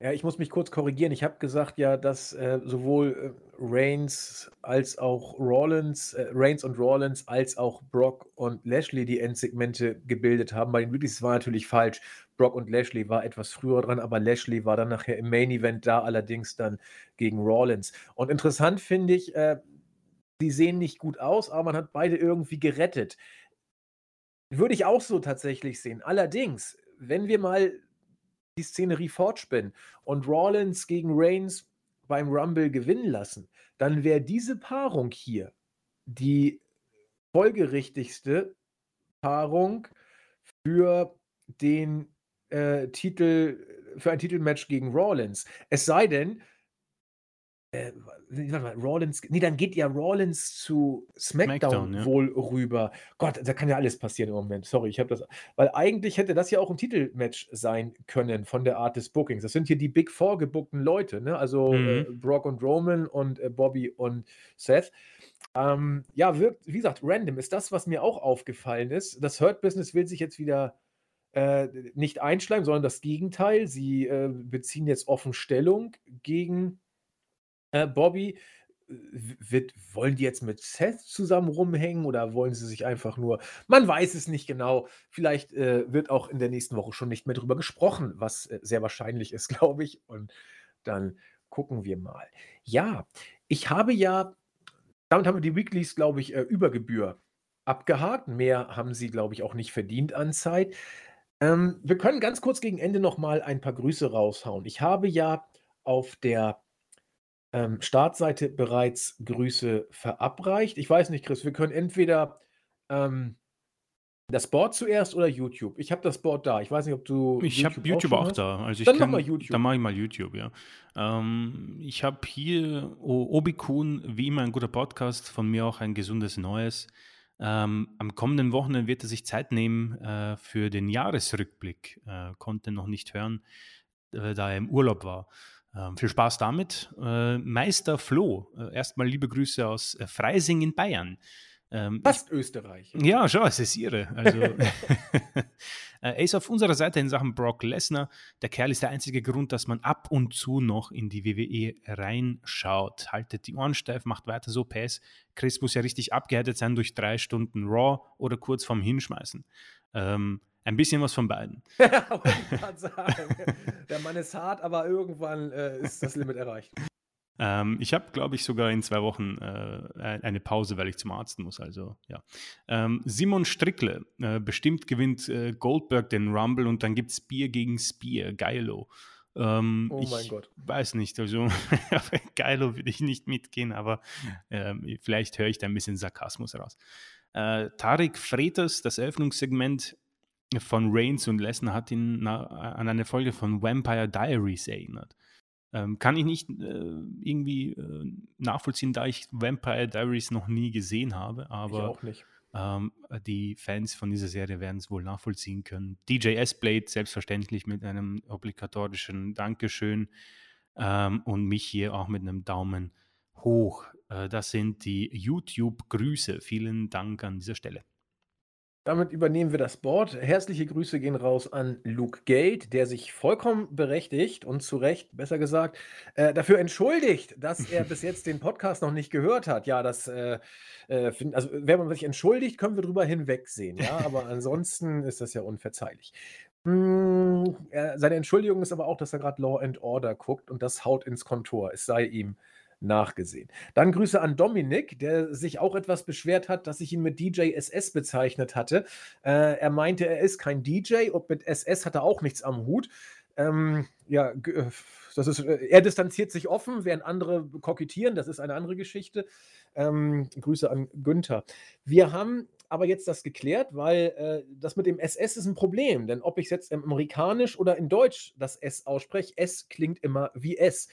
Speaker 1: Ja, ich muss mich kurz korrigieren. Ich habe gesagt ja, dass, äh, sowohl, äh, Reigns als auch Rollins äh, Reigns und Rollins als auch Brock und Lashley die Endsegmente gebildet haben. Bei den Weeklys war natürlich falsch. Brock und Lashley war etwas früher dran, aber Lashley war dann nachher im Main Event da, allerdings dann gegen Rollins. Und interessant finde ich, äh, sehen nicht gut aus, aber man hat beide irgendwie gerettet. Würde ich auch so tatsächlich sehen. Allerdings, wenn wir mal die Szenerie fortspinnen und Rollins gegen Reigns beim Rumble gewinnen lassen, dann wäre diese Paarung hier die folgerichtigste Paarung für den äh, Titel, für ein Titelmatch gegen Rollins. Es sei denn, äh, warte mal, Rollins, nee, dann geht ja Rollins zu SmackDown,
Speaker 2: SmackDown, ja.
Speaker 1: wohl rüber. Gott, da kann ja alles passieren im Moment. Sorry, ich habe das, weil eigentlich hätte das ja auch ein Titelmatch sein können von der Art des Bookings. Das sind hier die Big Four gebuckten Leute, ne? Also äh,
Speaker 2: Mhm.
Speaker 1: Brock und Roman und äh, Bobby und Seth. Ähm, ja, wirkt, wie gesagt, random ist das, was mir auch aufgefallen ist. Das Hurt Business will sich jetzt wieder äh, nicht einschleimen, sondern das Gegenteil. Sie äh, beziehen jetzt offen Stellung gegen äh, Bobby. Wird wollen die jetzt mit Seth zusammen rumhängen oder wollen sie sich einfach nur man weiß es nicht genau. Vielleicht, äh, wird auch in der nächsten Woche schon nicht mehr drüber gesprochen, was, äh, sehr wahrscheinlich ist, glaube ich. Und dann gucken wir mal. Ja, ich habe ja damit haben wir die Weeklies, glaube ich, äh, über Gebühr abgehakt. Mehr haben sie, glaube ich, auch nicht verdient an Zeit. Ähm, wir können ganz kurz gegen Ende noch mal ein paar Grüße raushauen. Ich habe ja auf der ähm, Startseite bereits Grüße verabreicht. Ich weiß nicht, Chris, wir können entweder ähm, das Board zuerst oder YouTube. Ich habe das Board da. Ich weiß nicht, ob du
Speaker 2: Ich habe
Speaker 1: YouTube auch
Speaker 2: auch da. Also ich
Speaker 1: Dann mach mal
Speaker 2: kann,
Speaker 1: YouTube.
Speaker 2: dann mache ich mal YouTube, ja. Ähm, ich habe hier O- Obi-Kun, wie immer ein guter Podcast, von mir auch ein gesundes Neues. Ähm, am kommenden Wochenende wird er sich Zeit nehmen äh, für den Jahresrückblick. Äh, konnte noch nicht hören, äh, da er im Urlaub war. Ähm, viel Spaß damit. Äh, Meister Flo, äh, erstmal liebe Grüße aus äh, Freising in Bayern. Ähm,
Speaker 1: Fast Österreich.
Speaker 2: ja, schon, es ist ihre. Also, äh, er ist auf unserer Seite in Sachen Brock Lesnar. Der Kerl ist der einzige Grund, dass man ab und zu noch in die WWE reinschaut. Haltet die Ohren steif, macht weiter so, PS. Chris muss ja richtig abgehärtet sein durch drei Stunden Raw oder kurz vorm Hinschmeißen. Ähm, ein bisschen was von beiden.
Speaker 1: Wollte ich grad sagen. Der Mann ist hart, aber irgendwann, äh, ist das Limit erreicht.
Speaker 2: Ähm, ich habe, glaube ich, sogar in zwei Wochen äh, eine Pause, weil ich zum Arzt muss. Also ja. Ähm, Simon Strickle, äh, bestimmt gewinnt äh, Goldberg den Rumble und dann gibt es Bier gegen Spear, Geilo. Ähm,
Speaker 1: Oh mein
Speaker 2: ich
Speaker 1: Gott.
Speaker 2: weiß nicht, also auf Geilo würde ich nicht mitgehen, aber ähm, vielleicht höre ich da ein bisschen Sarkasmus raus. Äh, Tarek Freitas, das Eröffnungssegment von Reigns und Lesnar hat ihn na, an eine Folge von Vampire Diaries erinnert. Ähm, kann ich nicht äh, irgendwie äh, nachvollziehen, da ich Vampire Diaries noch nie gesehen habe, aber ähm, die Fans von dieser Serie werden es wohl nachvollziehen können. DJ S-Blade selbstverständlich mit einem obligatorischen Dankeschön ähm, und mich hier auch mit einem Daumen hoch. Äh, das sind die YouTube-Grüße. Vielen Dank an dieser Stelle.
Speaker 1: Damit übernehmen wir das Board. Herzliche Grüße gehen raus an Luke Gate, der sich vollkommen berechtigt und zu Recht, besser gesagt, äh, dafür entschuldigt, dass er bis jetzt den Podcast noch nicht gehört hat. Ja, das, äh, äh, find, also wenn man sich entschuldigt, können wir drüber hinwegsehen, ja, aber ansonsten ist das ja unverzeihlich. Hm, er, seine Entschuldigung ist aber auch, dass er gerade Law and Order guckt und das haut ins Kontor. Es sei ihm nachgesehen. Dann Grüße an Dominik, der sich auch etwas beschwert hat, dass ich ihn mit DJ SS bezeichnet hatte. Äh, er meinte, er ist kein DJ und mit SS hat er auch nichts am Hut. Ähm, ja, äh, das ist, äh, er distanziert sich offen, während andere kokettieren. Das ist eine andere Geschichte. Ähm, Grüße an Günther. Wir haben aber jetzt das geklärt, weil äh, das mit dem SS ist ein Problem. Denn ob ich es jetzt im Amerikanisch oder in Deutsch das S ausspreche, S klingt immer wie S.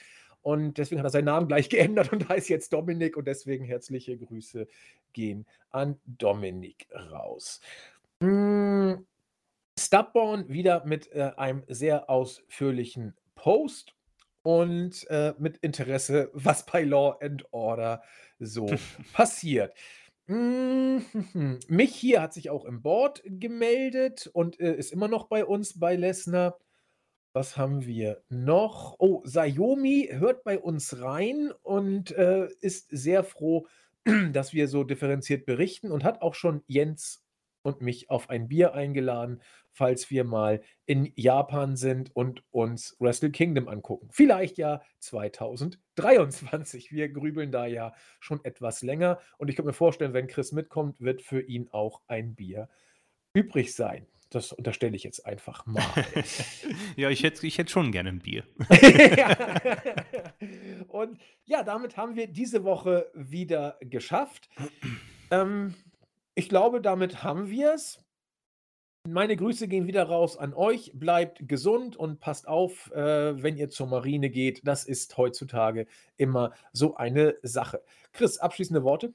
Speaker 1: Und deswegen hat er seinen Namen gleich geändert und heißt jetzt Dominik. Und deswegen herzliche Grüße gehen an Dominik raus. Mm, Stubborn wieder mit äh, einem sehr ausführlichen Post und äh, mit Interesse, was bei Law and Order so passiert. Mm, Mich hier hat sich auch im Board gemeldet und äh, ist immer noch bei uns bei Lesnar. Was haben wir noch? Oh, Sayomi hört bei uns rein und äh, ist sehr froh, dass wir so differenziert berichten und hat auch schon Jens und mich auf ein Bier eingeladen, falls wir mal in Japan sind und uns Wrestle Kingdom angucken. Vielleicht ja 2023. Wir grübeln da ja schon etwas länger und ich kann mir vorstellen, wenn Chris mitkommt, wird für ihn auch ein Bier übrig sein. Das unterstelle ich jetzt einfach mal.
Speaker 2: ja, ich hätte, ich hätte schon gerne ein Bier.
Speaker 1: Und ja, damit haben wir diese Woche wieder geschafft. Ähm, ich glaube, damit haben wir es. Meine Grüße gehen wieder raus an euch. Bleibt gesund und passt auf, äh, wenn ihr zur Marine geht. Das ist heutzutage immer so eine Sache. Chris, abschließende Worte?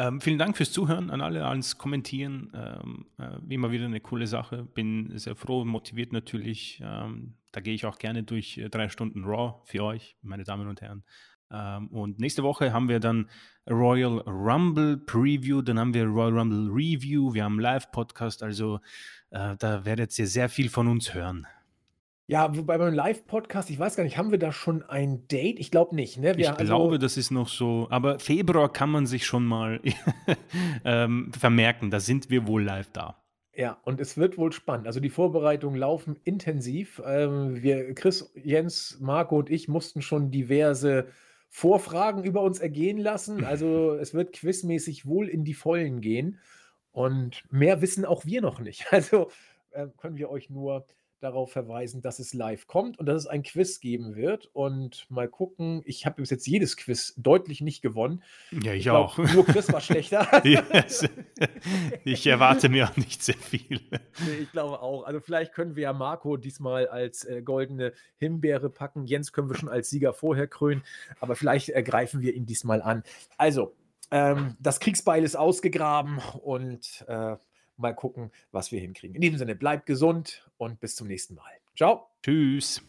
Speaker 2: Ähm, vielen Dank fürs Zuhören an alle, ans Kommentieren. Ähm, äh, wie immer wieder eine coole Sache. Bin sehr froh, motiviert natürlich. Ähm, da gehe ich auch gerne durch äh, drei Stunden Raw für euch, meine Damen und Herren. Ähm, und nächste Woche haben wir dann Royal Rumble Preview, dann haben wir Royal Rumble Review, wir haben Live-Podcast, also äh, da werdet ihr sehr viel von uns hören.
Speaker 1: Ja, wobei beim Live-Podcast, ich weiß gar nicht, haben wir da schon ein Date? Ich glaube nicht. Ne?
Speaker 2: Wir, ich also, glaube, das ist noch so, aber Februar kann man sich schon mal ähm, vermerken, da sind wir wohl live da.
Speaker 1: Ja, und es wird wohl spannend. Also die Vorbereitungen laufen intensiv. Ähm, wir, Chris, Jens, Marco und ich mussten schon diverse Vorfragen über uns ergehen lassen. Also es wird quizmäßig wohl in die Vollen gehen. Und mehr wissen auch wir noch nicht. Also äh, können wir euch nur darauf verweisen, dass es live kommt und dass es ein Quiz geben wird. Und mal gucken, ich habe bis jetzt jedes Quiz deutlich nicht gewonnen.
Speaker 2: Ja, ich, ich glaub, auch.
Speaker 1: Nur Quiz war schlechter.
Speaker 2: yes. Ich erwarte mir auch nicht sehr viel.
Speaker 1: Nee, ich glaube auch. Also vielleicht können wir ja Marco diesmal als äh, goldene Himbeere packen. Jens können wir schon als Sieger vorher krönen, aber vielleicht ergreifen wir ihn diesmal an. Also, ähm, das Kriegsbeil ist ausgegraben und äh, mal gucken, was wir hinkriegen. In diesem Sinne, bleibt gesund und bis zum nächsten Mal. Ciao.
Speaker 2: Tschüss.